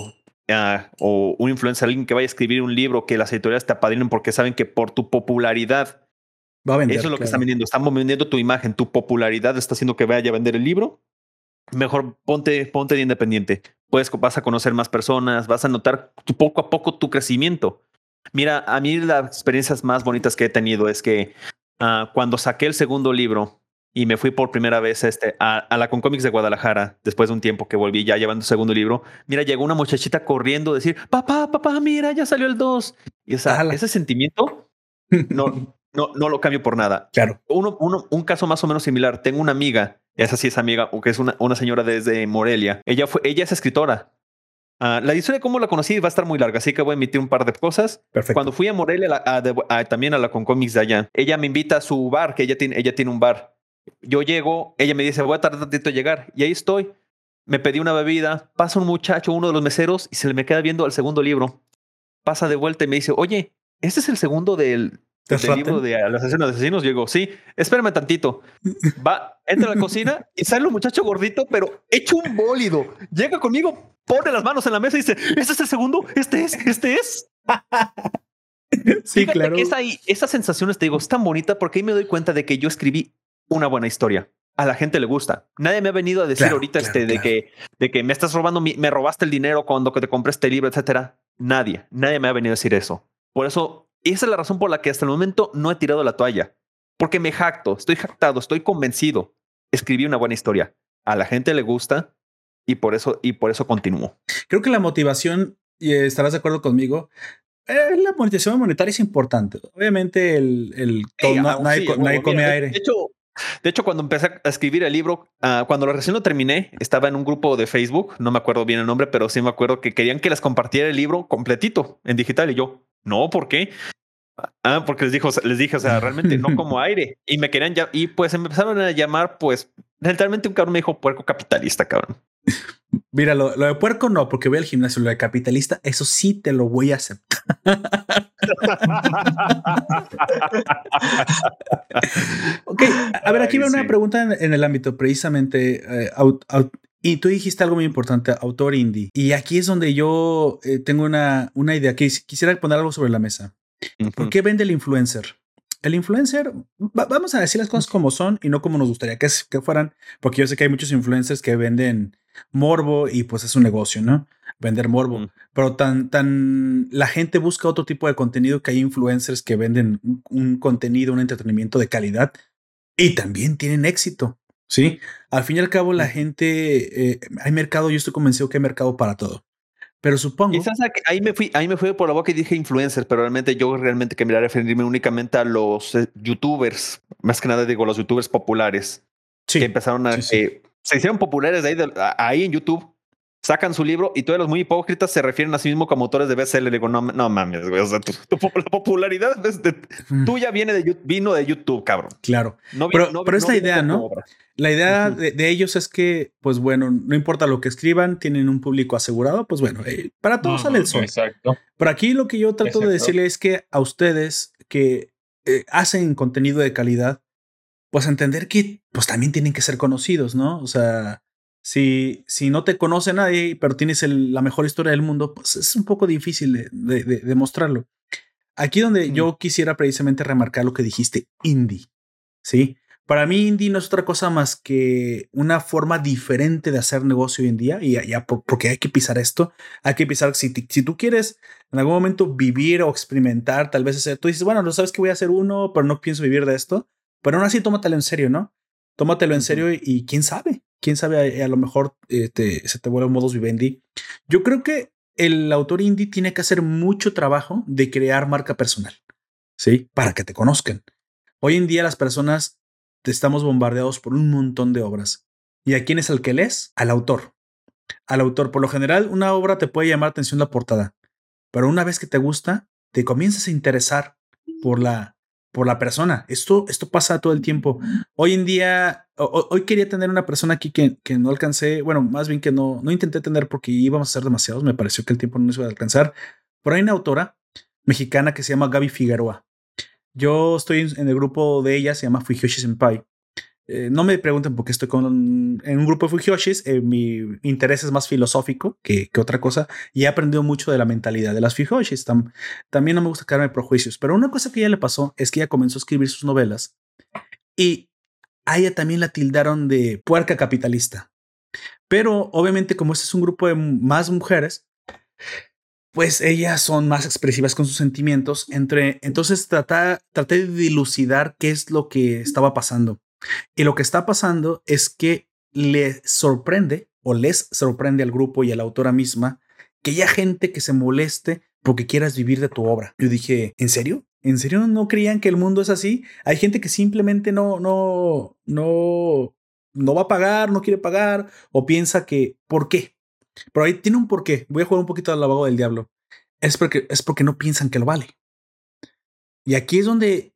ah, o un influencer, alguien que vaya a escribir un libro que las editoriales te apadrinen porque saben que por tu popularidad, Va a vender, eso es lo que están vendiendo, están vendiendo tu imagen, tu popularidad está haciendo que vaya a vender el libro. Mejor ponte, ponte de independiente. Puedes, vas a conocer más personas, vas a notar poco a poco tu crecimiento Mira, a mí las experiencias más bonitas que he tenido es que uh, cuando saqué el segundo libro y me fui por primera vez este, a, a la Concomics de Guadalajara, después de un tiempo que volví ya llevando segundo libro, mira, llegó una muchachita corriendo a decir, papá, papá, mira, ya salió el 2. Y esa, ese sentimiento no, no, no lo cambio por nada. Claro. Uno, uno, un caso más o menos similar. Tengo una amiga, esa sí es amiga, que es una, una señora desde Morelia. Ella, fue, ella es escritora Ah, la historia de cómo la conocí va a estar muy larga, así que voy a emitir un par de cosas. Perfecto. Cuando fui a Morelia, también a la Concomics de allá, ella me invita a su bar, que ella tiene, ella tiene un bar. Yo llego, ella me dice, voy a tardar tantito en llegar, y ahí estoy. Me pedí una bebida, pasa un muchacho, uno de los meseros, y se le me queda viendo al segundo libro. Pasa de vuelta y me dice, oye, este es el segundo del, del libro de los asesinos de asesinos. Yo digo, sí, espérame tantito. Va, entra a la cocina y sale un muchacho gordito, pero hecho un bólido. Llega conmigo, pone las manos en la mesa y dice, ¿este es el segundo? ¿Este es? ¿Este es? sí, claro. esa, esa sensación, te digo, es tan bonita porque ahí me doy cuenta de que yo escribí una buena historia. A la gente le gusta. Nadie me ha venido a decir ahorita este de que de que me estás robando, me robaste el dinero cuando te compré este libro, etcétera. Nadie, nadie me ha venido a decir eso. Por eso, esa es la razón por la que hasta el momento no he tirado la toalla. Porque me jacto, estoy jactado, estoy convencido. Escribí una buena historia. A la gente le gusta y por eso, y por eso continúo. Creo que la motivación, y estarás de acuerdo conmigo, eh, la motivación monetaria es importante. Obviamente, el, el nadie, come aire. De hecho, de hecho, cuando empecé a escribir el libro, uh, cuando lo recién lo terminé, estaba en un grupo de Facebook, no me acuerdo bien el nombre, pero sí me acuerdo que querían que les compartiera el libro completito en digital y yo, no, ¿por qué? Ah, porque les dijo, les dije, o sea, realmente no como aire. Y me querían ya, y pues empezaron a llamar, pues, literalmente un cabrón me dijo puerco capitalista, cabrón. Mira, lo, de puerco no, porque voy al gimnasio. Lo de capitalista, eso sí te lo voy a aceptar. ok, a ver, aquí veo una pregunta en, el ámbito precisamente. Eh, y tú dijiste algo muy importante, autor indie. Y aquí es donde yo eh, tengo una, una idea que quisiera poner algo sobre la mesa. ¿Por qué vende el influencer? El influencer, vamos a decir las cosas como son y no como nos gustaría que, que fueran, porque yo sé que hay muchos influencers que venden morbo y pues es un negocio, ¿no? Vender morbo. Pero tan, tan, la gente busca otro tipo de contenido que hay influencers que venden un, contenido, un entretenimiento de calidad y también tienen éxito. Sí, al fin y al cabo la gente, eh, hay mercado, yo estoy convencido que hay mercado para todo. Pero supongo. Quizás ahí me fui, ahí me fui por la boca y dije influencers, pero realmente yo realmente quería referirme únicamente a los eh, youtubers, más que nada digo los youtubers populares, sí, que empezaron a, eh, se hicieron populares de ahí, ahí en YouTube, sacan su libro y todos los muy hipócritas se refieren a sí mismo como autores de bestseller. Le digo, no, no mames, güey. O sea, tu, la popularidad tuya viene de, vino de YouTube, cabrón. Claro. pero, pero esta idea, ¿no? La idea de, ellos es que, pues bueno, no importa lo que escriban, tienen un público asegurado, pues bueno, eh, para todos sale el sol. Exacto. Pero aquí lo que yo trato de decirle es que a ustedes que eh, hacen contenido de calidad, pues entender que pues también tienen que ser conocidos, ¿no? O sea, si, si no te conoce nadie, pero tienes la mejor historia del mundo, pues es un poco difícil de, demostrarlo. Aquí donde yo quisiera precisamente remarcar lo que dijiste, indie, ¿sí? Para mí indie no es otra cosa más que una forma diferente de hacer negocio hoy en día y ya porque hay que pisar esto, hay que pisar, si, si tú quieres en algún momento vivir o experimentar, tal vez hacer, tú dices, bueno, no sabes que voy a hacer uno, pero no pienso vivir de esto, pero aún así tómatelo en serio, ¿no? tómatelo en serio y, quién sabe, quién sabe, a, lo mejor este, se te vuelve un modus vivendi. Yo creo que el autor indie tiene que hacer mucho trabajo de crear marca personal, ¿sí? Para que te conozcan. Hoy en día las personas estamos bombardeados por un montón de obras. ¿Y a quién es el que lees? Al autor. Al autor. Por lo general, una obra te puede llamar atención la portada, pero una vez que te gusta, te comienzas a interesar por la, por la persona. Esto, esto pasa todo el tiempo. Hoy en día, hoy quería tener una persona aquí que, que, no alcancé, bueno, más bien que no, no intenté tener porque íbamos a ser demasiados, me pareció que el tiempo no nos iba a alcanzar, pero hay una autora mexicana que se llama Gaby Figueroa. Yo estoy en el grupo de ella, se llama Fujoshi Senpai. Eh, no me pregunten por qué estoy con, en un grupo de Fujoshis. Eh, mi interés es más filosófico que, que, otra cosa y he aprendido mucho de la mentalidad de las Fujoshis. también no me gusta quedarme prejuicios, pero una cosa que ella le pasó es que ella comenzó a escribir sus novelas y a ella también la tildaron de puerca capitalista. Pero obviamente, como este es un grupo de más mujeres, pues ellas son más expresivas con sus sentimientos. Entonces traté de dilucidar qué es lo que estaba pasando. Y lo que está pasando es que le sorprende o les sorprende al grupo y a la autora misma que haya gente que se moleste porque quieras vivir de tu obra. Yo dije, ¿en serio? ¿En serio no creían que el mundo es así? Hay gente que simplemente no, no, no, no va a pagar, no quiere pagar o piensa que, ¿por qué? Pero ahí tiene un porqué. Voy a jugar un poquito al lavado del diablo. Es porque, es porque no piensan que lo vale. Y aquí es donde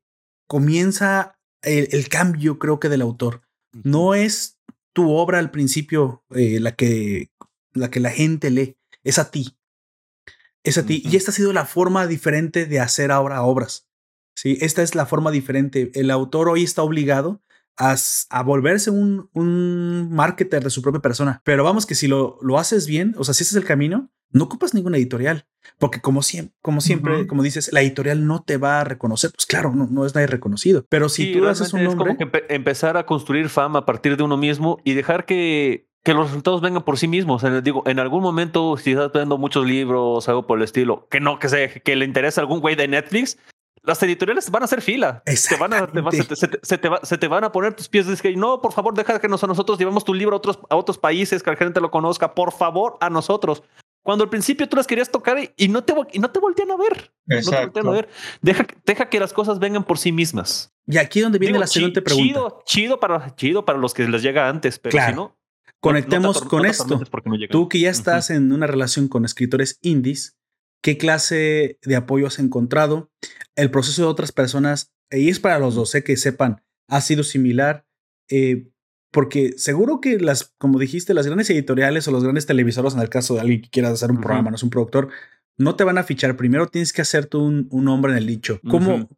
comienza el, cambio, creo que del autor. No es tu obra al principio eh, la, que, la que la gente lee, es a ti. Es a ti. Y esta ha sido la forma diferente de hacer ahora obras. Sí, esta es la forma diferente. El autor hoy está obligado a, a, volverse un, un marketer de su propia persona. Pero vamos que si lo, lo haces bien, o sea, si ese es el camino, no ocupas ninguna editorial, porque como siempre, como siempre, como dices, la editorial no te va a reconocer. Pues claro, no, no es nadie reconocido. Pero si tú haces un nombre, es como que empezar a construir fama a partir de uno mismo y dejar que que los resultados vengan por sí mismos. digo, en algún momento, si estás viendo muchos libros, algo por el estilo, que no, que se, que le interesa a algún güey de Netflix, las editoriales van a hacer fila. Se, van a, se, te van a poner tus pies. de que no, por favor, deja que nosotros llevemos tu libro a otros, a otros países, que la gente lo conozca. Por favor, a nosotros. Cuando al principio tú las querías tocar y no te, y no te voltean a ver. Exacto. No te a ver. Deja, deja que las cosas vengan por sí mismas. Y aquí donde viene la siguiente pregunta. Chido, chido, para, chido para los que les llega antes, pero si no. Conectemos con esto. tú que ya estás en una relación con escritores indies, ¿qué clase de apoyo has encontrado? El proceso de otras personas, y es para los dos, sé que sepan, ha sido similar. Eh, porque seguro que las, como dijiste, las grandes editoriales o los grandes televisores, en el caso de alguien que quiera hacer un programa, no es un productor, no te van a fichar. Primero tienes que hacerte un, un nombre en el dicho. ¿Cómo,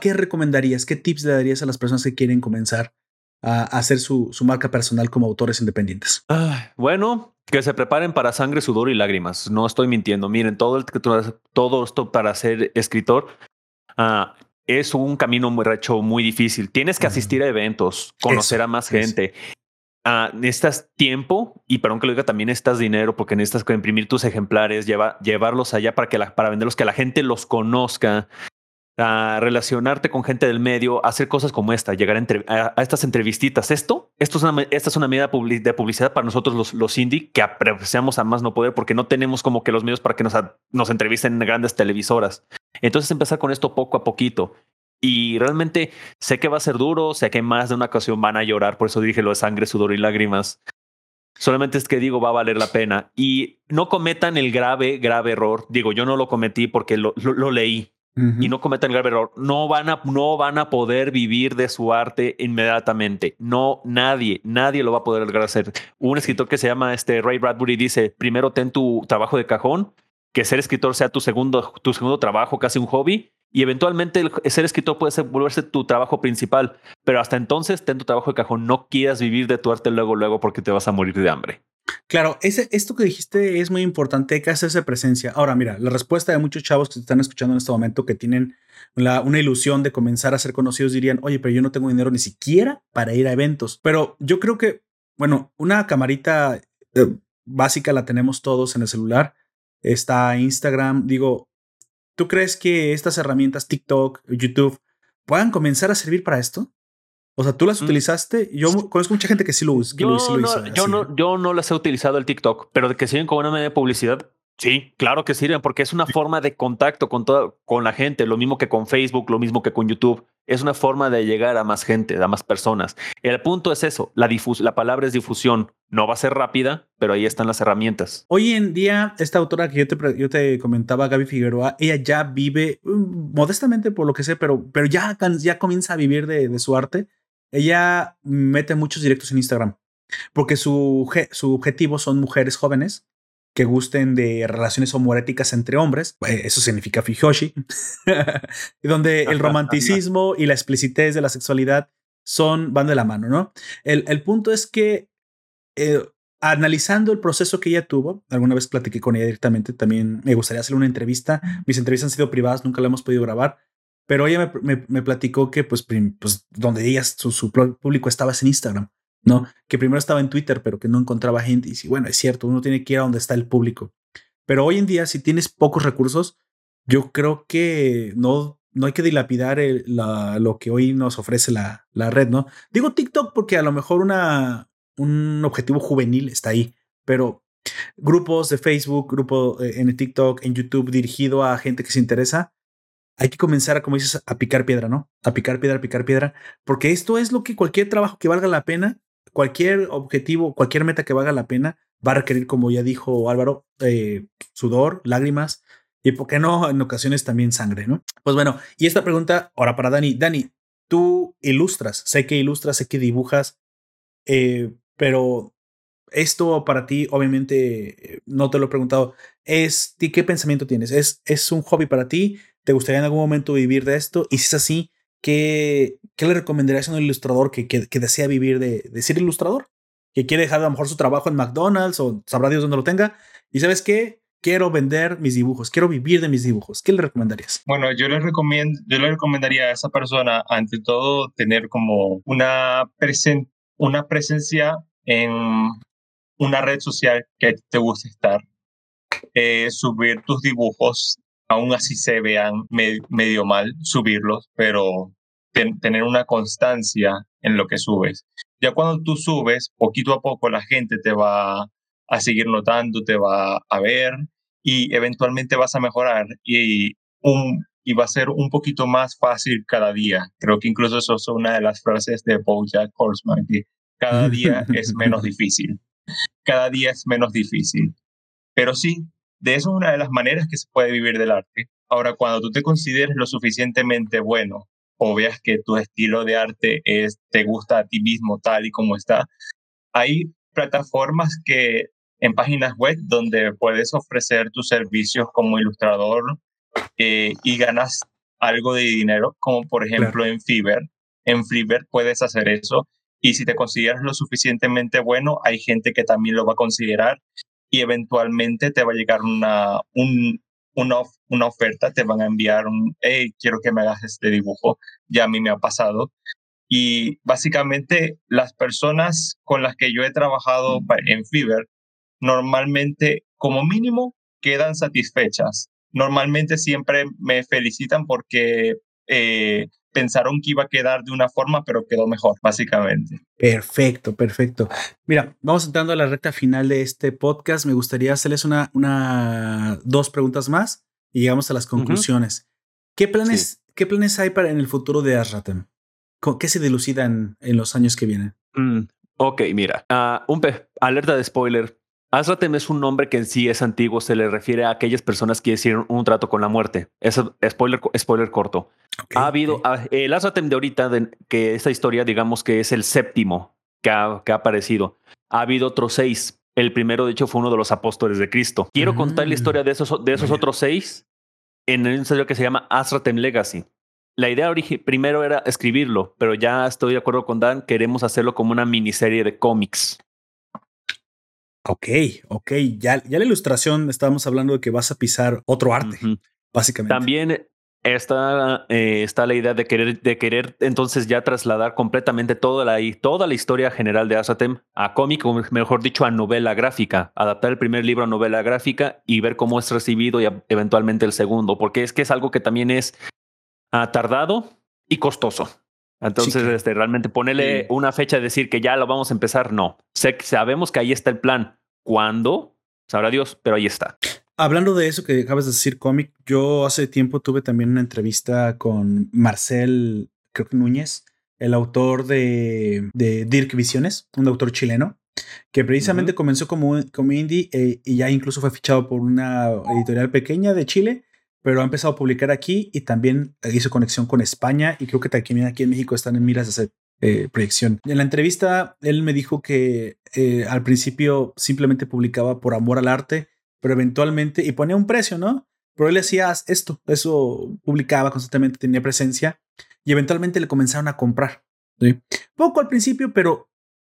¿Qué recomendarías? ¿Qué tips le darías a las personas que quieren comenzar a, hacer su, su, marca personal como autores independientes? bueno, que se preparen para sangre, sudor y lágrimas. No estoy mintiendo. Miren, todo, el, todo esto para ser escritor uh, es un camino muy recho, muy difícil. Tienes que asistir a eventos, conocer a más gente. Uh, necesitas tiempo y perdón que lo diga también necesitas dinero porque necesitas imprimir tus ejemplares, lleva, llevarlos allá para que la, para venderlos, que la gente los conozca, relacionarte con gente del medio, hacer cosas como esta, llegar a, a, estas entrevistitas. Esto, esto es una, esta es una medida de publicidad para nosotros los, los indie que apreciamos a más no poder porque no tenemos como que los medios para que nos, nos entrevisten en grandes televisoras. Entonces empezar con esto poco a poquito. Y realmente sé que va a ser duro, sé que más de una ocasión van a llorar, por eso dije lo de sangre, sudor y lágrimas. Solamente es que digo, va a valer la pena. Y no cometan el grave, grave error. Digo, yo no lo cometí porque lo, lo, leí. Y no cometan el grave error. No van, a, no van a poder vivir de su arte inmediatamente. No, nadie, nadie lo va a poder lograr hacer. Un escritor que se llama este Ray Bradbury dice, primero ten tu trabajo de cajón que ser escritor sea tu segundo, tu segundo trabajo, casi un hobby, y eventualmente el ser escritor puede ser, volverse tu trabajo principal, pero hasta entonces ten tu trabajo de cajón, no quieras vivir de tu arte luego, luego porque te vas a morir de hambre. Claro, ese, esto que dijiste es muy importante, hay que hacerse presencia. Ahora, mira, la respuesta de muchos chavos que te están escuchando en este momento que tienen una ilusión de comenzar a ser conocidos dirían, oye, pero yo no tengo dinero ni siquiera para ir a eventos. Pero yo creo que, bueno, una camarita eh, básica la tenemos todos en el celular está Instagram. Digo, ¿tú crees que estas herramientas TikTok, YouTube puedan comenzar a servir para esto? O sea, ¿tú las utilizaste? Yo conozco mucha gente que sí lo, usa. yo, no, yo, no, yo no las he utilizado el TikTok, pero de que siguen como una media de publicidad, Sí, claro que sirven porque es una forma de contacto con toda, con la gente, lo mismo que con Facebook, lo mismo que con YouTube. Es una forma de llegar a más gente, a más personas. El punto es eso, la, la palabra es difusión. No va a ser rápida, pero ahí están las herramientas. Hoy en día, esta autora que yo te, yo te comentaba, Gaby Figueroa, ella ya vive mm, modestamente por lo que sé, pero, pero ya, ya comienza a vivir de, de su arte. Ella mete muchos directos en Instagram porque su, su objetivo son mujeres jóvenes que gusten de relaciones homoeróticas entre hombres, eh, eso significa Fijoshi, donde el romanticismo y la explicitez de la sexualidad son, van de la mano, ¿no? El, el punto es que eh, analizando el proceso que ella tuvo, alguna vez platiqué con ella directamente, también me gustaría hacer una entrevista, mis entrevistas han sido privadas, nunca la hemos podido grabar, pero ella me, me, platicó que pues, pues donde ella, su, su público estaba en Instagram. ¿no? Que primero estaba en Twitter, pero que no encontraba gente. Y sí, bueno, es cierto, uno tiene que ir a donde está el público. Pero hoy en día, si tienes pocos recursos, yo creo que no, no hay que dilapidar lo que hoy nos ofrece la, la, red, ¿no? Digo TikTok porque a lo mejor una, un objetivo juvenil está ahí, pero grupos de Facebook, grupo eh, en TikTok, en YouTube dirigido a gente que se interesa, hay que comenzar a, como dices, a picar piedra, ¿no? A picar piedra, a picar piedra, porque esto es lo que cualquier trabajo que valga la pena cualquier objetivo, cualquier meta que valga la pena, va a requerir, como ya dijo Álvaro, eh, sudor, lágrimas y, ¿por qué no? En ocasiones también sangre, ¿no? Pues bueno, y esta pregunta ahora para Dani. Dani, tú ilustras, sé que ilustras, sé que dibujas, eh, pero esto para ti, obviamente, no te lo he preguntado. Es, ¿Qué pensamiento tienes? ¿Es, ¿Es un hobby para ti? ¿Te gustaría en algún momento vivir de esto? Y si es así, ¿qué, qué le recomendarías a un ilustrador que, que, desea vivir de, de, ser ilustrador? Que quiere dejar a lo mejor su trabajo en McDonald's o sabrá Dios dónde lo tenga. Y sabes qué? Quiero vender mis dibujos, quiero vivir de mis dibujos. ¿Qué le recomendarías? Bueno, yo le, recomiendo, yo le recomendaría a esa persona, ante todo, tener como una, presen una presencia en una red social que te guste estar. Eh, subir tus dibujos aún así se vean medio mal subirlos, pero tener una constancia en lo que subes. Ya cuando tú subes, poquito a poco la gente te va a seguir notando, te va a ver y eventualmente vas a mejorar y, un, y va a ser un poquito más fácil cada día. Creo que incluso eso es una de las frases de Bojack Horseman, que cada día es menos difícil. Cada día es menos difícil. Pero sí, de eso es una de las maneras que se puede vivir del arte. Ahora, cuando tú te consideres lo suficientemente bueno o veas que tu estilo de arte es, te gusta a ti mismo tal y como está, hay plataformas que en páginas web donde puedes ofrecer tus servicios como ilustrador eh, y ganas algo de dinero, como por ejemplo en Fiverr. En Fiverr puedes hacer eso y si te consideras lo suficientemente bueno, hay gente que también lo va a considerar y eventualmente te va a llegar una, un, una, una oferta, te van a enviar un, hey, quiero que me hagas este dibujo, ya a mí me ha pasado. Y básicamente las personas con las que yo he trabajado en Fiverr, normalmente como mínimo quedan satisfechas. Normalmente siempre me felicitan porque eh, pensaron que iba a quedar de una forma, pero quedó mejor, básicamente. Perfecto, perfecto. Mira, vamos entrando a la recta final de este podcast. Me gustaría hacerles una, una dos preguntas más y llegamos a las conclusiones. ¿Qué planes, ¿Qué planes hay para en el futuro de Asratem? ¿Qué se dilucida en, los años que vienen? Mm, ok, mira, uh, un alerta de spoiler. Asratem es un nombre que en sí es antiguo, se le refiere a aquellas personas que hicieron un trato con la muerte. Es spoiler, spoiler corto. ha habido ah, el Asratem de ahorita, que esta historia, digamos que es el séptimo que ha, que ha aparecido. Ha habido otros seis. El primero, de hecho, fue uno de los apóstoles de Cristo. Quiero contar la historia de esos, de esos otros seis en un ensayo que se llama Asratem Legacy. La idea primero era escribirlo, pero ya estoy de acuerdo con Dan, queremos hacerlo como una miniserie de cómics. Ok, ok. Ya, ya la ilustración estábamos hablando de que vas a pisar otro arte, básicamente. También está, eh, está la idea de querer, de querer entonces ya trasladar completamente toda la, toda la historia general de Asatem a cómic, o mejor dicho, a novela gráfica. Adaptar el primer libro a novela gráfica y ver cómo es recibido y eventualmente el segundo, porque es que es algo que también es ah, tardado y costoso. Entonces, este, realmente ponerle una fecha y decir que ya lo vamos a empezar, no. Sé, sabemos que ahí está el plan. ¿Cuándo? Sabrá Dios, pero ahí está. Hablando de eso que acabas de decir, cómic, yo hace tiempo tuve también una entrevista con Marcel creo que Núñez, el autor de, de Dirk Visiones, un autor chileno, que precisamente comenzó como, como indie eh, y ya incluso fue fichado por una editorial pequeña de Chile pero ha empezado a publicar aquí y también hizo conexión con España y creo que también aquí en México están en miras de hacer eh, proyección. En la entrevista, él me dijo que eh, al principio simplemente publicaba por amor al arte, pero eventualmente, y ponía un precio, ¿no? Pero él hacía esto, eso publicaba constantemente, tenía presencia y eventualmente le comenzaron a comprar. Poco al principio, pero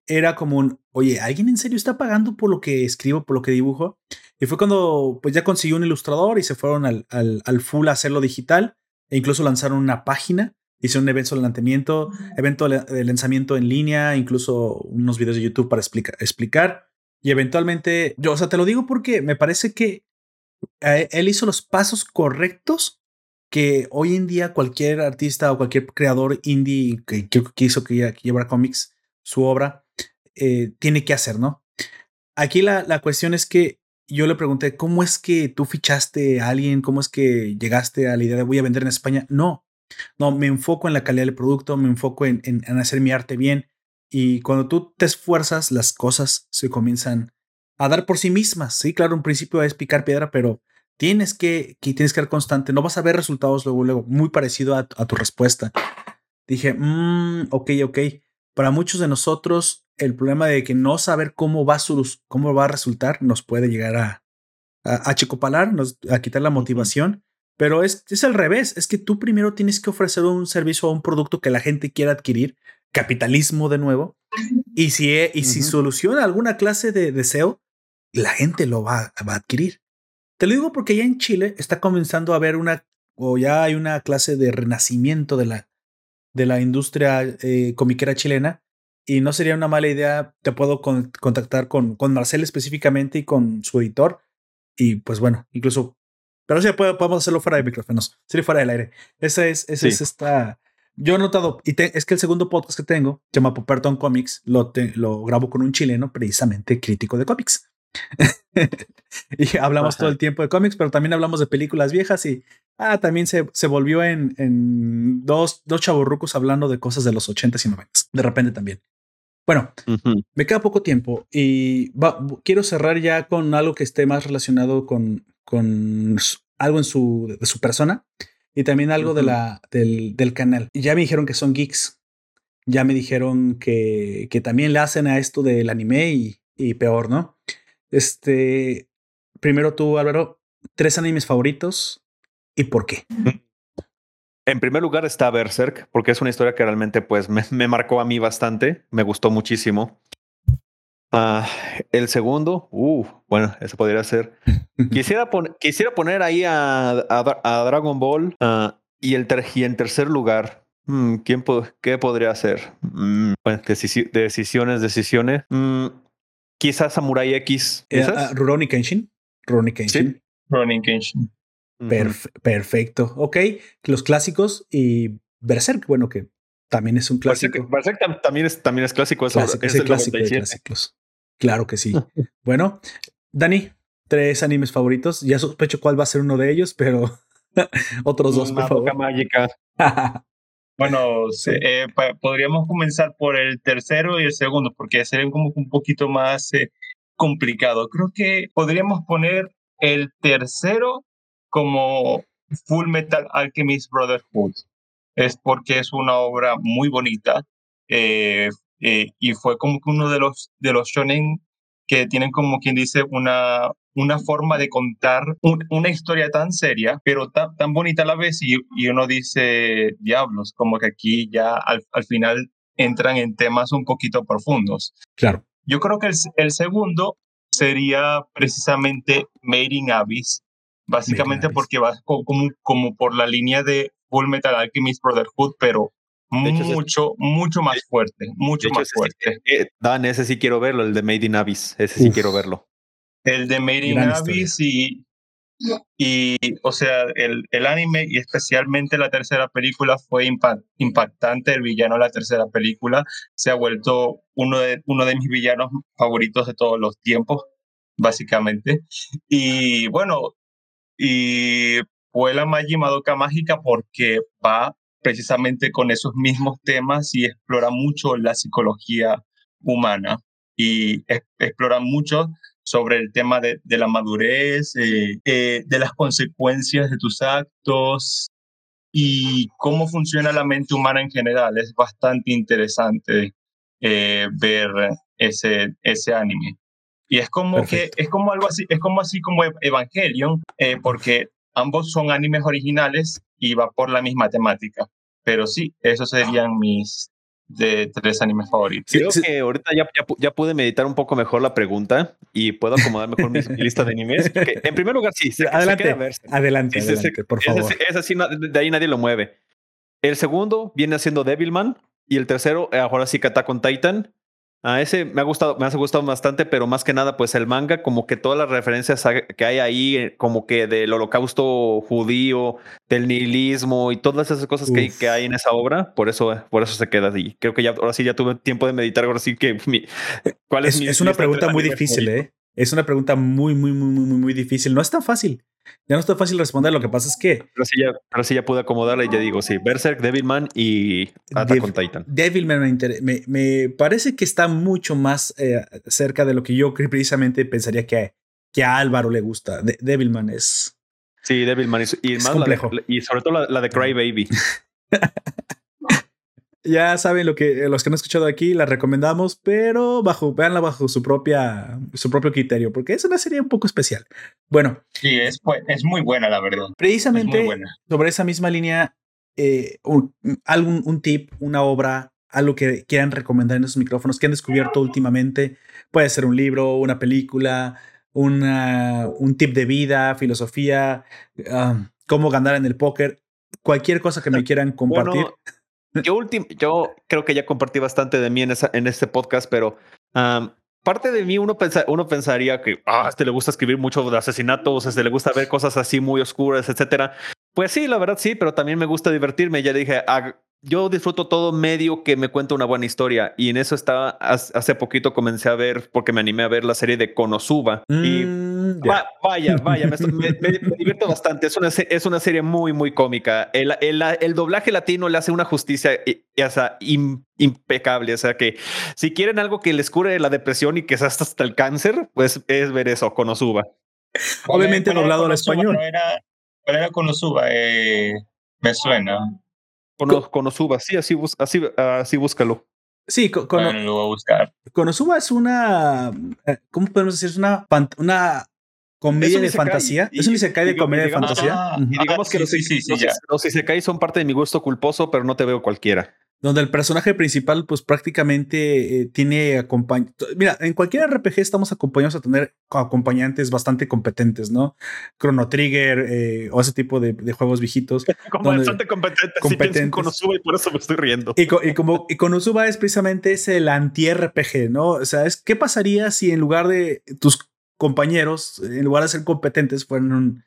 era como un, oye, ¿alguien en serio está pagando por lo que escribo, por lo que dibujo? Y fue cuando pues ya consiguió un ilustrador y se fueron al, al, full a hacerlo digital e incluso lanzaron una página, hicieron un evento de lanzamiento, evento de lanzamiento en línea, incluso unos videos de YouTube para explicar, explicar. Y eventualmente, yo, o sea, te lo digo porque me parece que eh, él hizo los pasos correctos que hoy en día cualquier artista o cualquier creador indie que, que quiso que, que llevara cómics su obra eh, tiene que hacer, ¿no? Aquí la, la cuestión es que yo le pregunté, ¿cómo es que tú fichaste a alguien? ¿Cómo es que llegaste a la idea de voy a vender en España? No, no, me enfoco en la calidad del producto, me enfoco en, en, hacer mi arte bien. Y cuando tú te esfuerzas, las cosas se comienzan a dar por sí mismas. Sí, claro, un principio es picar piedra, pero tienes que, que tienes que ser constante. No vas a ver resultados luego, luego, muy parecido a, tu respuesta. Dije, mmm, ok, ok. Para muchos de nosotros, el problema de que no saber cómo va, cómo va a resultar nos puede llegar a, a, chicopalar, nos, a quitar la motivación. Pero es, es al revés, es que tú primero tienes que ofrecer un servicio o un producto que la gente quiera adquirir, capitalismo de nuevo, y si, e, y si soluciona alguna clase de deseo, la gente lo va, va, a adquirir. Te lo digo porque ya en Chile está comenzando a haber una, o ya hay una clase de renacimiento de la, de la industria eh, comiquera chilena, y no sería una mala idea, te puedo contactar con, con Marcel específicamente y con su editor. Y pues bueno, incluso, pero sí podemos hacerlo fuera de micrófonos, sería fuera del aire. Esa es, esa es esta. Yo he notado, y es que el segundo podcast que tengo, se llama Poperton Comics, lo, lo grabo con un chileno, precisamente crítico de cómics. y hablamos todo el tiempo de cómics, pero también hablamos de películas viejas y ah, también se, se volvió en, en dos, dos chavorrucos hablando de cosas de los 80s y 90 De repente también. Bueno, me queda poco tiempo y quiero cerrar ya con algo que esté más relacionado con, con algo en su, de su persona y también algo de la, del, del, canal. Ya me dijeron que son geeks. Ya me dijeron que, que también le hacen a esto del anime y, y peor, ¿no? Este, primero tú, Álvaro, tres animes favoritos y por qué. En primer lugar está Berserk, porque es una historia que realmente pues me, marcó a mí bastante, me gustó muchísimo. Ah, el segundo, uh, bueno, eso podría ser. Quisiera, quisiera poner ahí a, a, Dragon Ball ah, y, el y en tercer lugar, hmm, ¿quién ¿qué podría ser? Mm, decisiones, decisiones. Mm, quizás Samurai X. Eh, uh, Rurouni Kenshin. Rurouni Kenshin. ¿Sí? Kenshin perfecto. Ok, los clásicos y Berserk, bueno, que también es un clásico. Berserk, también, es, también es clásico. es el clásico de clásicos. Claro que sí. bueno, Dani, tres animes favoritos. Ya sospecho cuál va a ser uno de ellos, pero otros dos, por favor. mágica. bueno, eh, podríamos comenzar por el tercero y el segundo, porque serían como un poquito más eh, complicado. Creo que podríamos poner el tercero como Full Metal Alchemist Brotherhood. Es porque es una obra muy bonita eh, eh, y fue como que uno de los, de los shonen que tienen como quien dice una, una forma de contar una historia tan seria, pero tan, tan bonita a la vez y, y, uno dice, diablos, como que aquí ya al, al, final entran en temas un poquito profundos. Claro. Yo creo que el, el segundo sería precisamente Made in Abyss, Básicamente porque va como, como por la línea de Full Metal Alchemist Brotherhood, pero mucho, mucho más fuerte, mucho más fuerte. Eh, Dan, ese sí quiero verlo, el de Made in Abyss, ese sí quiero verlo. El de Made in Abyss y, Y, o sea, el, el anime y especialmente la tercera película fue impactante. El villano de la tercera película se ha vuelto uno de, uno de mis villanos favoritos de todos los tiempos, básicamente. Y bueno, y fue la Magi Madoka Mágica porque va precisamente con esos mismos temas y explora mucho la psicología humana y explora mucho sobre el tema de, la madurez, eh, eh, de las consecuencias de tus actos y cómo funciona la mente humana en general. Es bastante interesante eh, ver ese, ese anime. Y es como que es como algo así, es como así como Evangelion, porque ambos son animes originales y va por la misma temática. Pero sí, esos serían mis, de tres animes favoritos. Creo que ahorita ya, ya, pude meditar un poco mejor la pregunta y puedo acomodar mejor mi, lista de animes. en primer lugar, sí. adelante, adelante, por favor. Es, así, de ahí nadie lo mueve. El segundo viene siendo Devilman y el tercero, eh, ahora sí, Attack on Titan. A ese me ha gustado, me ha gustado bastante, pero más que nada, pues el manga, como que todas las referencias que hay ahí, eh, como que del holocausto judío, del nihilismo y todas esas cosas que, que, hay en esa obra, por eso, por eso se queda así. Creo que ya, ahora sí ya tuve tiempo de meditar, ahora sí que ¿cuál es, es, es una pregunta muy difícil, ¿eh? Es una pregunta muy, muy, muy, muy, muy difícil. No es tan fácil. Ya no es tan fácil responder. Lo que pasa es que. Pero sí ya, pero sí ya pude acomodarla y ya digo, sí. Berserk, Devilman y Attack on Titan. Devilman me, me, parece que está mucho más eh, cerca de lo que yo precisamente pensaría que, que a Álvaro le gusta. Devilman es. Sí, Devilman. Y, y complejo. y sobre todo la, la de Cry Baby. ya saben lo que los que han escuchado aquí la recomendamos, pero bajo, véanla bajo su propia, su propio criterio, porque es una serie un poco especial. Bueno. Sí, es, es muy buena, la verdad. Precisamente sobre esa misma línea, eh, un, algún, un tip, una obra, algo que quieran recomendar en esos micrófonos que han descubierto últimamente. Puede ser un libro, una película, una, un tip de vida, filosofía, ah, cómo ganar en el póker, cualquier cosa que me quieran compartir. Yo, yo creo que ya compartí bastante de mí en, esa, en este podcast, pero parte de mí uno, uno pensaría que ah, a este le gusta escribir mucho de asesinatos, a este le gusta ver cosas así muy oscuras, etcétera. Pues sí, la verdad sí, pero también me gusta divertirme. Ya dije, ah, yo disfruto todo medio que me cuenta una buena historia y en eso estaba hace poquito comencé a ver porque me animé a ver la serie de Konosuba y vaya vaya me, divierto bastante. Es una es una serie muy muy cómica. El, el, el doblaje latino le hace una justicia impecable. O sea que si quieren algo que les cure la depresión y que sea hasta el cáncer pues es ver eso Konosuba. Obviamente doblado al español. no era, era Konosuba eh, me suena. Konosuba, sí, así, así, así búscalo. Sí, con, lo voy a buscar. Konosuba es una, eh, ¿cómo podemos decir? Es una, una comedia de fantasía. es un isekai de comedia de fantasía. digamos que los, sí, sí, sí, isekai son parte de mi gusto culposo, pero no te veo cualquiera donde el personaje principal pues prácticamente eh, tiene acompañantes. Mira, en cualquier RPG estamos acompañados a tener acompañantes bastante competentes, ¿no? Chrono Trigger eh, o ese tipo de, juegos viejitos. Como bastante competentes. competentes. Si Konosuba y por eso me estoy riendo. Y, y como y Konosuba es precisamente es el anti-RPG, ¿no? O sea, es, ¿qué pasaría si en lugar de tus compañeros, en lugar de ser competentes, fueron un,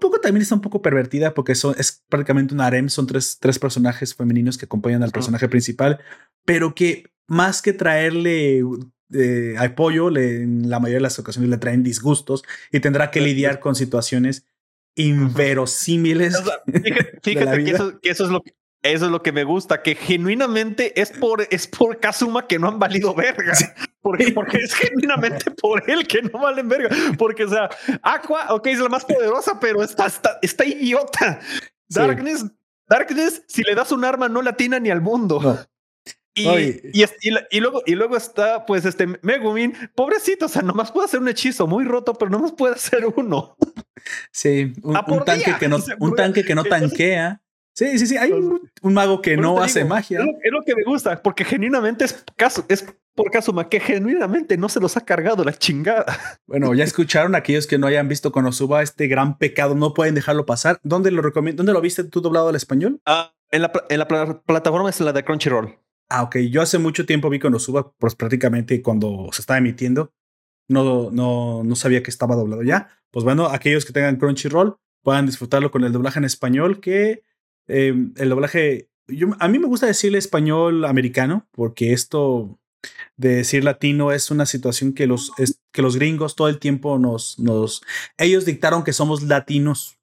poco también está un poco pervertida porque son, es prácticamente un harem, son tres, tres personajes femeninos que acompañan al personaje principal, pero que más que traerle eh, apoyo, le, en la mayoría de las ocasiones le traen disgustos y tendrá que lidiar con situaciones inverosímiles. fíjate, que, eso, que, eso, es lo que, eso es lo que me gusta, que genuinamente es por, es por Kazuma que no han valido verga. Porque, porque es genuinamente por él que no valen verga. Porque, o sea, Aqua, ok, es la más poderosa, pero está, está, está idiota. Darkness, Darkness, si le das un arma, no la atina ni al mundo. Y, y, y, luego, y luego está, pues, este Megumin, pobrecito, o sea, nomás puede hacer un hechizo muy roto, pero nomás puede hacer uno. Sí, un, tanque, que no, un tanque que no tanquea. Sí, sí, sí. Hay un, mago que no hace magia. Es lo, que me gusta, porque genuinamente es, caso, es por Kazuma que genuinamente no se los ha cargado la chingada. Bueno, ya escucharon aquellos que no hayan visto cuando suba este gran pecado, no pueden dejarlo pasar. ¿Dónde lo recomiendo? ¿Dónde lo viste tú doblado al español? Ah, en la, en la plataforma es la de Crunchyroll. Ah, ok. Yo hace mucho tiempo vi cuando suba, pues prácticamente cuando se estaba emitiendo. No, no, no sabía que estaba doblado ya pues bueno, aquellos que tengan Crunchyroll puedan disfrutarlo con el doblaje en español, que eh, el doblaje, yo, a mí me gusta decirle español americano, porque esto de decir latino es una situación que los, que los gringos todo el tiempo nos, nos, ellos dictaron que somos latinos,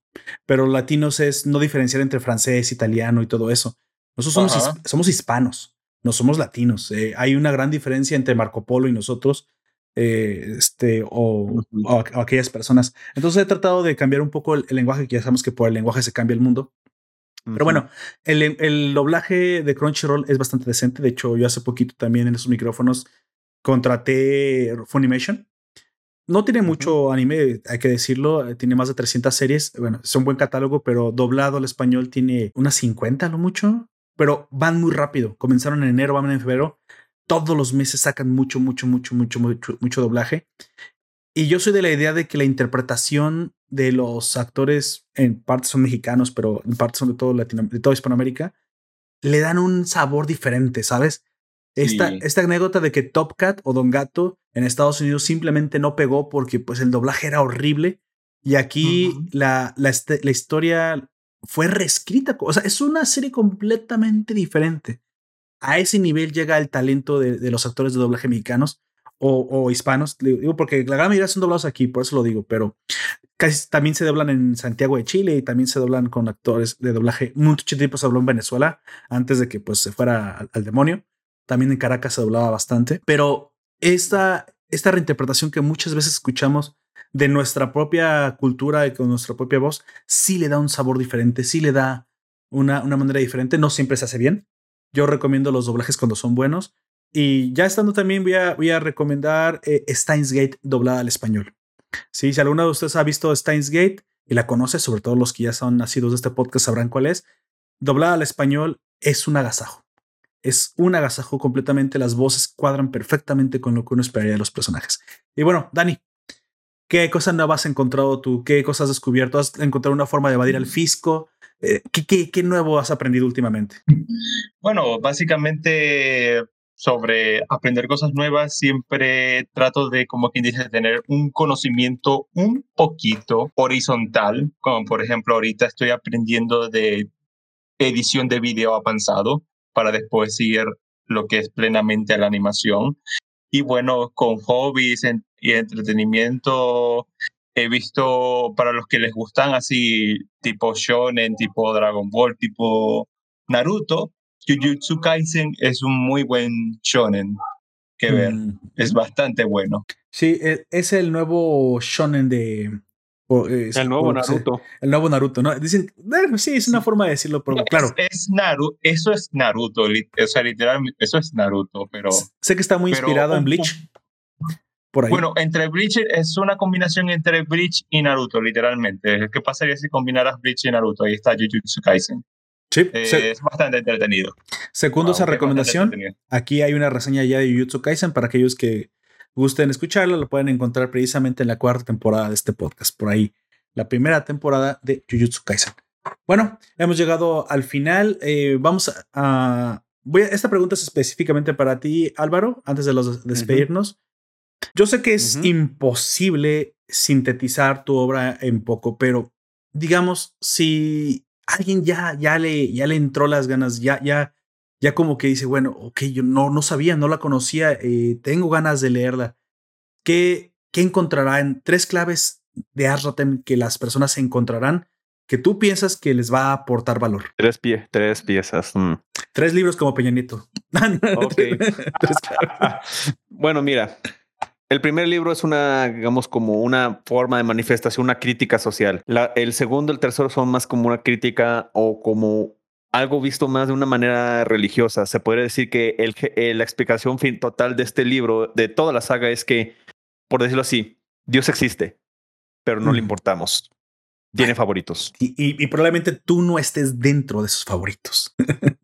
pero latinos es no diferenciar entre francés, italiano y todo eso. Nosotros somos, somos hispanos, no somos latinos. Eh, hay una gran diferencia entre Marco Polo y nosotros, eh, este, o, aquellas personas. Entonces he tratado de cambiar un poco el, lenguaje, que ya sabemos que por el lenguaje se cambia el mundo. Pero bueno, el, el, doblaje de Crunchyroll es bastante decente. De hecho, yo hace poquito también en esos micrófonos contraté Funimation. No tiene mucho anime, hay que decirlo. Eh, tiene más de 300 series. Bueno, es un buen catálogo, pero doblado al español tiene unas 50 lo mucho. Pero van muy rápido. Comenzaron en enero, van en febrero. Todos los meses sacan mucho, mucho, mucho, mucho, mucho, mucho doblaje. Y yo soy de la idea de que la interpretación de los actores en parte son mexicanos, pero en parte son de todo Latino, de toda Hispanoamérica, le dan un sabor diferente, ¿sabes? Esta, esta anécdota de que Top Cat o Don Gato en Estados Unidos simplemente no pegó porque pues el doblaje era horrible y aquí la, la, este, la, historia fue reescrita, o sea, es una serie completamente diferente. A ese nivel llega el talento de, de los actores de doblaje mexicanos o, hispanos, digo porque la gran mayoría son doblados aquí, por eso lo digo, pero casi también se doblan en Santiago de Chile y también se doblan con actores de doblaje. Mucho tiempo se habló en Venezuela antes de que pues se fuera al, demonio. También en Caracas se doblaba bastante, pero esta, esta reinterpretación que muchas veces escuchamos de nuestra propia cultura y con nuestra propia voz, sí le da un sabor diferente, sí le da una, una manera diferente. No siempre se hace bien. Yo recomiendo los doblajes cuando son buenos, y ya estando también voy a, voy a recomendar eh, Steins Gate doblada al español. Sí, si alguno de ustedes ha visto Steins Gate y la conoce, sobre todo los que ya son nacidos de este podcast sabrán cuál es. Doblada al español es un agasajo. Es un agasajo completamente. Las voces cuadran perfectamente con lo que uno esperaría de los personajes. Y bueno, Dani, ¿qué cosas nuevas has encontrado tú? ¿Qué cosas has descubierto? ¿Has encontrado una forma de evadir al fisco? Eh, ¿qué, qué, qué nuevo has aprendido últimamente? Bueno, básicamente sobre aprender cosas nuevas, siempre trato de, como quien dice, tener un conocimiento un poquito horizontal, como por ejemplo ahorita estoy aprendiendo de edición de video avanzado para después ir lo que es plenamente la animación. Y bueno, con hobbies y entretenimiento, he visto para los que les gustan así, tipo shonen, tipo Dragon Ball, tipo Naruto, Jujutsu Kaisen es un muy buen shonen que ver. Mm. Es bastante bueno. Sí, e, es el nuevo shonen de... el nuevo Naruto. El nuevo Naruto, ¿no? Dicen, sí, es una forma de decirlo, pero claro. Es, Naruto, eso es Naruto, o sea, literalmente, eso es Naruto, pero... Sé que está muy inspirado en Bleach. Por ahí. Bueno, entre Bleach es una combinación entre Bleach y Naruto, literalmente. ¿Qué pasaría si combinaras Bleach y Naruto? Ahí está Jujutsu Kaisen. Sí, eh, es bastante entretenido. Segundo esa recomendación, aquí hay una reseña ya de Jujutsu Kaisen para aquellos que gusten escucharla, lo pueden encontrar precisamente en la cuarta temporada de este podcast, por ahí, la primera temporada de Jujutsu Kaisen. Bueno, hemos llegado al final. Eh, vamos a, voy a, esta pregunta es específicamente para ti, Álvaro, antes de los despedirnos. Yo sé que es imposible sintetizar tu obra en poco, pero digamos, si alguien ya, ya, le, ya le entró las ganas, ya, ya, ya como que dice, bueno, ok, yo no, no sabía, no la conocía, eh, tengo ganas de leerla. ¿Qué, ¿Qué encontrará en tres claves de Asratem que las personas encontrarán que tú piensas que les va a aportar valor? Tres, pie, tres piezas. Mm. Tres libros como Peña Nieto. bueno, mira, el primer libro es una, digamos, como una forma de manifestación, una crítica social. el segundo, el tercero son más como una crítica o como algo visto más de una manera religiosa. Se podría decir que el, la explicación fin total de este libro, de toda la saga, es que, por decirlo así, Dios existe, pero no le importamos. Tiene favoritos. Y, probablemente tú no estés dentro de sus favoritos.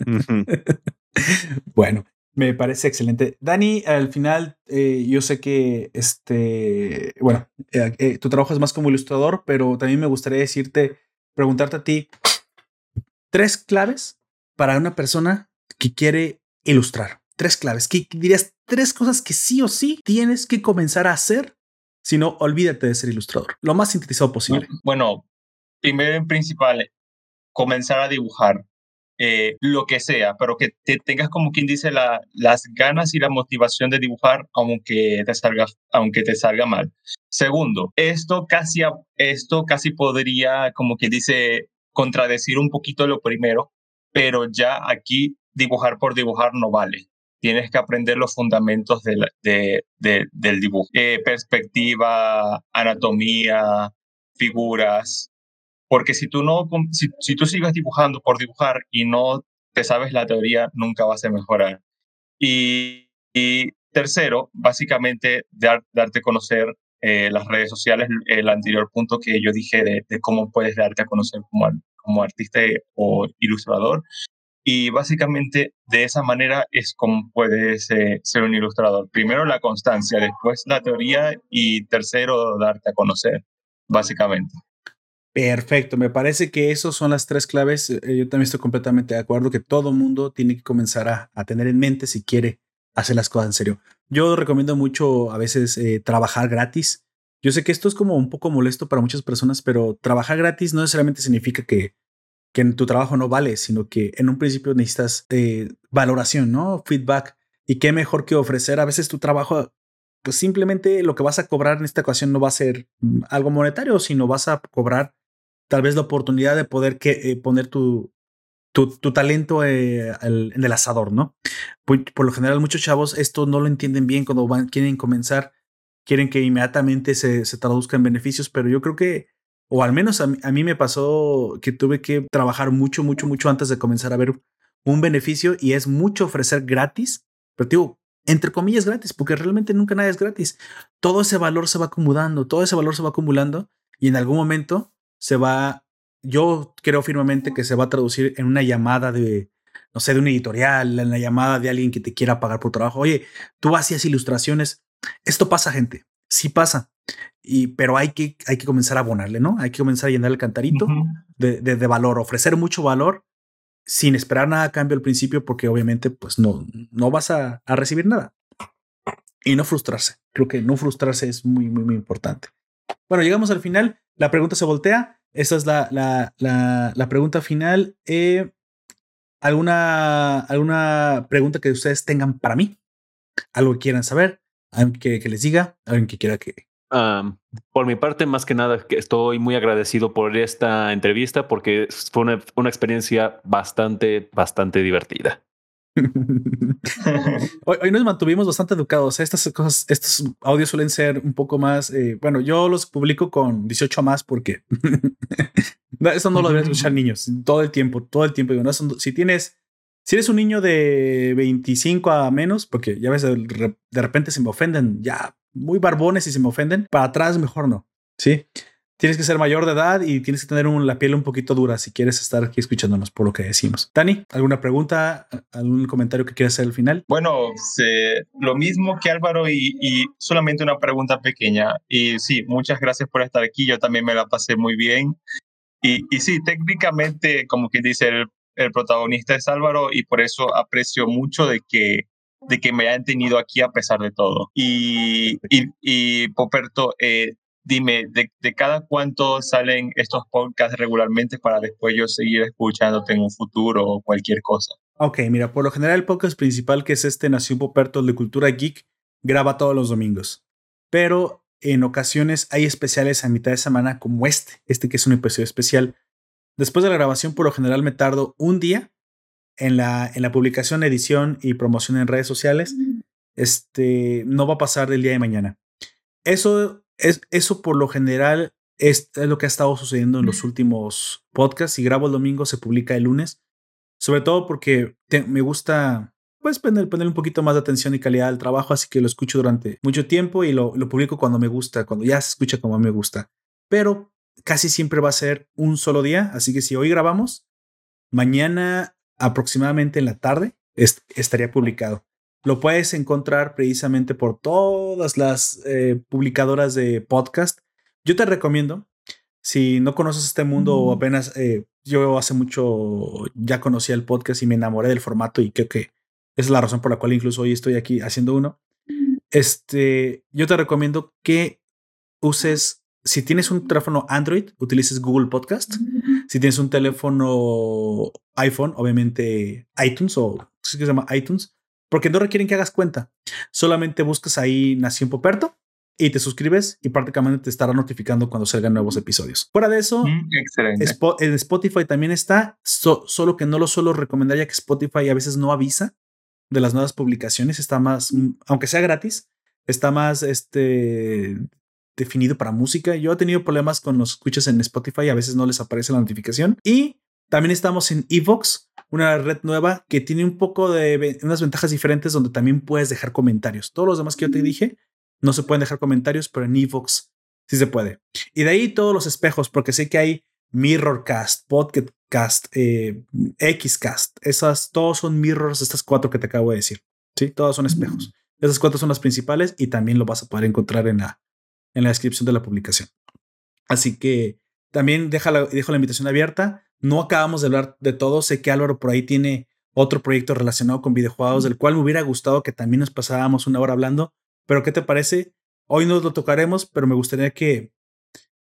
bueno, me parece excelente. Dani, al final, eh, yo sé que este, bueno, eh, eh, tu trabajo es más como ilustrador, pero también me gustaría decirte, preguntarte a ti, tres claves para una persona que quiere ilustrar. Tres claves. ¿Qué dirías? Tres cosas que sí o sí tienes que comenzar a hacer sino olvídate de ser ilustrador, lo más sintetizado posible. Bueno, primero en principal, comenzar a dibujar. Eh, lo que sea, pero que te tengas como quien dice la, las ganas y la motivación de dibujar aunque te salga, aunque te salga mal. Segundo, esto casi, esto casi podría como quien dice contradecir un poquito lo primero, pero ya aquí dibujar por dibujar no vale. Tienes que aprender los fundamentos de, del dibujo. Eh, perspectiva, anatomía, figuras, porque si tú no, si, si tú sigues dibujando por dibujar y no te sabes la teoría, nunca vas a mejorar. Y, y tercero, básicamente dar, darte a conocer eh, las redes sociales, el anterior punto que yo dije de, de, cómo puedes darte a conocer como, como artista o ilustrador. Y básicamente de esa manera es como puedes eh, ser un ilustrador. Primero la constancia, después la teoría y tercero darte a conocer, básicamente. Perfecto, me parece que esas son las tres claves. Eh, yo también estoy completamente de acuerdo que todo mundo tiene que comenzar a, tener en mente si quiere hacer las cosas en serio. Yo recomiendo mucho a veces eh, trabajar gratis. Yo sé que esto es como un poco molesto para muchas personas, pero trabajar gratis no necesariamente significa que, que tu trabajo no vale, sino que en un principio necesitas eh, valoración, ¿no? Feedback. Y qué mejor que ofrecer a veces tu trabajo pues simplemente lo que vas a cobrar en esta ocasión no va a ser mm, algo monetario, sino vas a cobrar tal vez la oportunidad de poder eh, poner tu, tu, talento eh, en el asador, ¿no? Por, lo general, muchos chavos esto no lo entienden bien cuando van, quieren comenzar, quieren que inmediatamente se, se traduzca en beneficios, pero yo creo que, o al menos a a mí me pasó que tuve que trabajar mucho, mucho, mucho antes de comenzar a ver un beneficio y es mucho ofrecer gratis, pero digo, entre comillas gratis, porque realmente nunca nada es gratis. Todo ese valor se va acumulando, todo ese valor se va acumulando y en algún momento se va, yo creo firmemente que se va a traducir en una llamada de, no sé, de un editorial, en la llamada de alguien que te quiera pagar por trabajo. Oye, tú hacías ilustraciones. Esto pasa, gente. Sí pasa. Y, pero hay que, hay que comenzar a abonarle, ¿no? Hay que comenzar a llenar el cantarito uh -huh. de, de, de, valor, ofrecer mucho valor sin esperar nada a cambio al principio, porque obviamente, pues no, no vas a, a recibir nada. Y no frustrarse. Creo que no frustrarse es muy, muy, muy importante. Bueno, llegamos al final. La pregunta se voltea. Esa es la, la, la, pregunta final. Eh, ¿alguna, ¿Alguna pregunta que ustedes tengan para mí? ¿Algo que quieran saber? ¿Alguien que, que les diga? ¿Alguien que quiera que, por mi parte, más que nada, estoy muy agradecido por esta entrevista porque fue una, una experiencia bastante, bastante divertida. hoy, hoy, nos mantuvimos bastante educados. Estas cosas, estos audios suelen ser un poco más. Eh, bueno, yo los publico con 18 más porque eso no lo deberían escuchar niños todo el tiempo, todo el tiempo. No, si tienes, si eres un niño de 25 a menos, porque ya ves, de repente se me ofenden, ya muy barbones y se me ofenden, para atrás mejor no. Sí. Tienes que ser mayor de edad y tienes que tener un, la piel un poquito dura si quieres estar aquí escuchándonos por lo que decimos. Dani, ¿alguna pregunta, algún comentario que quieras hacer al final? Bueno, lo mismo que Álvaro y, solamente una pregunta pequeña. Y sí, muchas gracias por estar aquí. Yo también me la pasé muy bien. Y, sí, técnicamente, como que dice el, protagonista es Álvaro y por eso aprecio mucho de que de que me hayan tenido aquí a pesar de todo. Y, y, y Poperto, eh, dime, de, de, cada cuánto salen estos podcasts regularmente para después yo seguir escuchándote en un futuro o cualquier cosa? Ok, mira, por lo general el podcast principal que es este Nación Poperto de Cultura Geek graba todos los domingos. Pero en ocasiones hay especiales a mitad de semana como este, este que es un episodio especial. Después de la grabación, por lo general me tardo un día en la, en la publicación, edición y promoción en redes sociales, este, no va a pasar del día de mañana. Eso, es, eso por lo general es, es lo que ha estado sucediendo en los últimos podcasts. Si grabo el domingo, se publica el lunes. Sobre todo porque te, me gusta pues poner, poner un poquito más de atención y calidad al trabajo, así que lo escucho durante mucho tiempo y lo, lo publico cuando me gusta, cuando ya se escucha como me gusta. Pero casi siempre va a ser un solo día, así que si hoy grabamos, mañana aproximadamente en la tarde est estaría publicado. Lo puedes encontrar precisamente por todas las eh, publicadoras de podcast. Yo te recomiendo, si no conoces este mundo mm. o apenas, eh, yo hace mucho ya conocía el podcast y me enamoré del formato y creo que es la razón por la cual incluso hoy estoy aquí haciendo uno. Este, yo te recomiendo que uses, si tienes un teléfono Android, utilices Google Podcast. Si tienes un teléfono iPhone, obviamente iTunes o ¿qué se llama iTunes, porque no requieren que hagas cuenta. Solamente buscas ahí Nación Poperto y te suscribes y prácticamente te estará notificando cuando salgan nuevos episodios. Fuera de eso, Mm, excelente. en Spotify también está, so- solo que no lo suelo recomendar ya que Spotify a veces no avisa de las nuevas publicaciones, está más, mm, aunque sea gratis, está más este definido para música. Yo he tenido problemas con los escuchas en Spotify, a veces no les aparece la notificación. Y también estamos en Evox, una red nueva que tiene un poco de unas ventajas diferentes donde también puedes dejar comentarios. Todos los demás que yo te dije no se pueden dejar comentarios, pero en Evox sí se puede. Y de ahí todos los espejos, porque sé que hay Mirrorcast, Podcastcast, eh, Xcast. Esas, todos son mirrors, estas cuatro que te acabo de decir. Sí, todas son espejos. Esas cuatro son las principales y también lo vas a poder encontrar en la, en la descripción de la publicación. Así que también deja la, dejo la invitación abierta. No acabamos de hablar de todo. Sé que Álvaro por ahí tiene otro proyecto relacionado con videojuegos, del cual me hubiera gustado que también nos pasáramos una hora hablando. Pero ¿qué te parece? Hoy nos lo tocaremos, pero me gustaría que,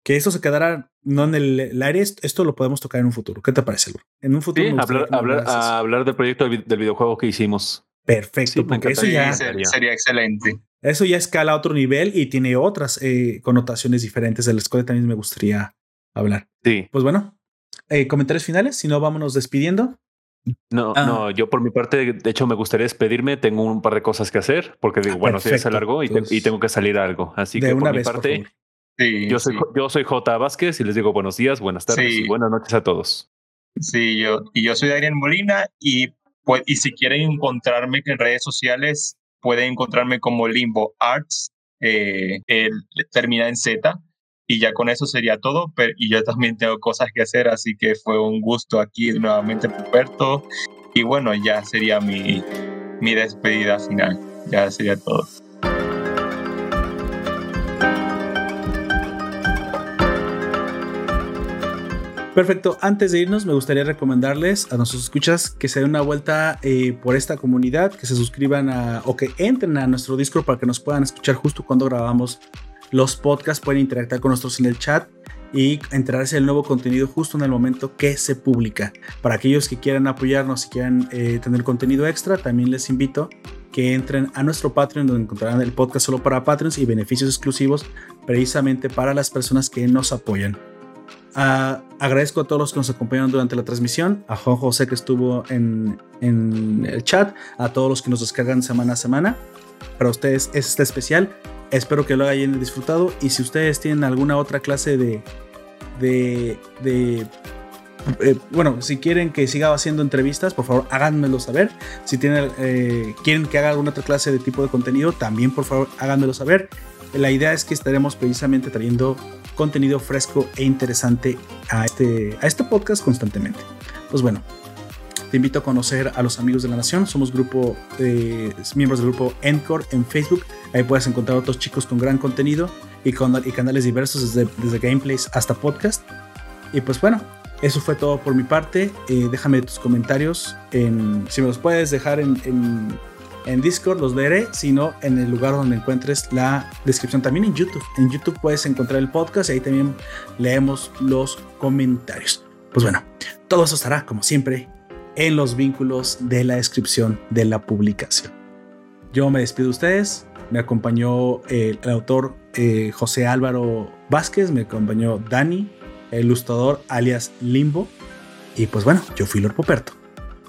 que esto se quedara no en el, el aire. Esto, esto lo podemos tocar en un futuro. ¿Qué te parece, Álvaro? En un futuro. Sí, hablar, hablar, a del proyecto del vi- del videojuego que hicimos. Perfecto, Sí, porque eso ya, encantaría. se- sería excelente. eso ya escala a otro nivel y tiene otras eh, connotaciones diferentes de las cuales también me gustaría hablar. Sí. Pues bueno, eh, comentarios finales, si no, vámonos despidiendo. No, Ah. no, yo por mi parte, de hecho, me gustaría despedirme. Tengo un par de cosas que hacer porque digo, Ah, bueno, si se alargó y, te- y tengo que salir a algo. Así que una por mi vez, parte. Sí, yo soy, sí, yo soy J. Vázquez y les digo buenos días, buenas tardes Sí. y buenas noches a todos. sí, yo, y yo soy Daniel Molina y, pues, y si quieren encontrarme en redes sociales, pueden encontrarme como Limbo Arts, eh, el- termina en Z. Y ya con eso sería todo, pero y yo también tengo cosas que hacer, así que fue un gusto aquí nuevamente, Puerto. Y bueno, ya sería mi, mi despedida final, ya sería todo. Perfecto. Antes de irnos, me gustaría recomendarles a nuestros escuchas que se den una vuelta eh, por esta comunidad, que se suscriban a o que entren a nuestro Discord para que nos puedan escuchar justo cuando grabamos los podcasts. Pueden interactuar con nosotros en el chat y enterarse del nuevo contenido justo en el momento que se publica. Para aquellos que quieran apoyarnos y quieran eh, tener contenido extra, también les invito que entren a nuestro Patreon donde encontrarán el podcast solo para Patreons y beneficios exclusivos precisamente para las personas que nos apoyan. Ah, agradezco a todos los que nos acompañaron durante la transmisión, a Juan José que estuvo en, en el chat, a todos los que nos descargan semana a semana. Para ustedes es este especial. Espero que lo hayan disfrutado y si ustedes tienen alguna otra clase de... de, eh, bueno, si quieren que siga haciendo entrevistas, por favor háganmelo saber. Si tienen, eh, quieren que haga alguna otra clase de tipo de contenido, también por favor háganmelo saber. La idea es que estaremos precisamente trayendo contenido fresco e interesante a este, a este podcast constantemente. Pues bueno, te invito a conocer a los amigos de la nación. Somos grupo, eh, miembros del grupo Encore en Facebook. Ahí puedes encontrar otros chicos con gran contenido y, con, y canales diversos, desde, desde gameplays hasta podcast. Y pues bueno, eso fue todo por mi parte. Eh, déjame tus comentarios. En, si me los puedes dejar en, en, en, Discord, los leeré. Si no, en el lugar donde encuentres la descripción. También en YouTube. En YouTube puedes encontrar el podcast y ahí también leemos los comentarios. Pues bueno, todo eso estará, como siempre, en los vínculos de la descripción de la publicación. Yo me despido de ustedes. Me acompañó el, el autor eh, José Álvaro Vázquez, me acompañó Dani, el ilustrador alias Limbo. Y pues bueno, yo fui Lord Poperto.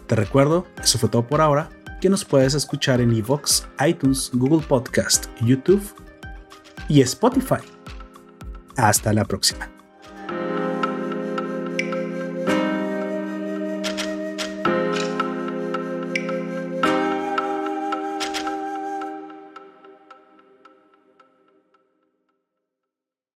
Te recuerdo, eso fue todo por ahora, que nos puedes escuchar en Evox, iTunes, Google Podcast, YouTube y Spotify. Hasta la próxima.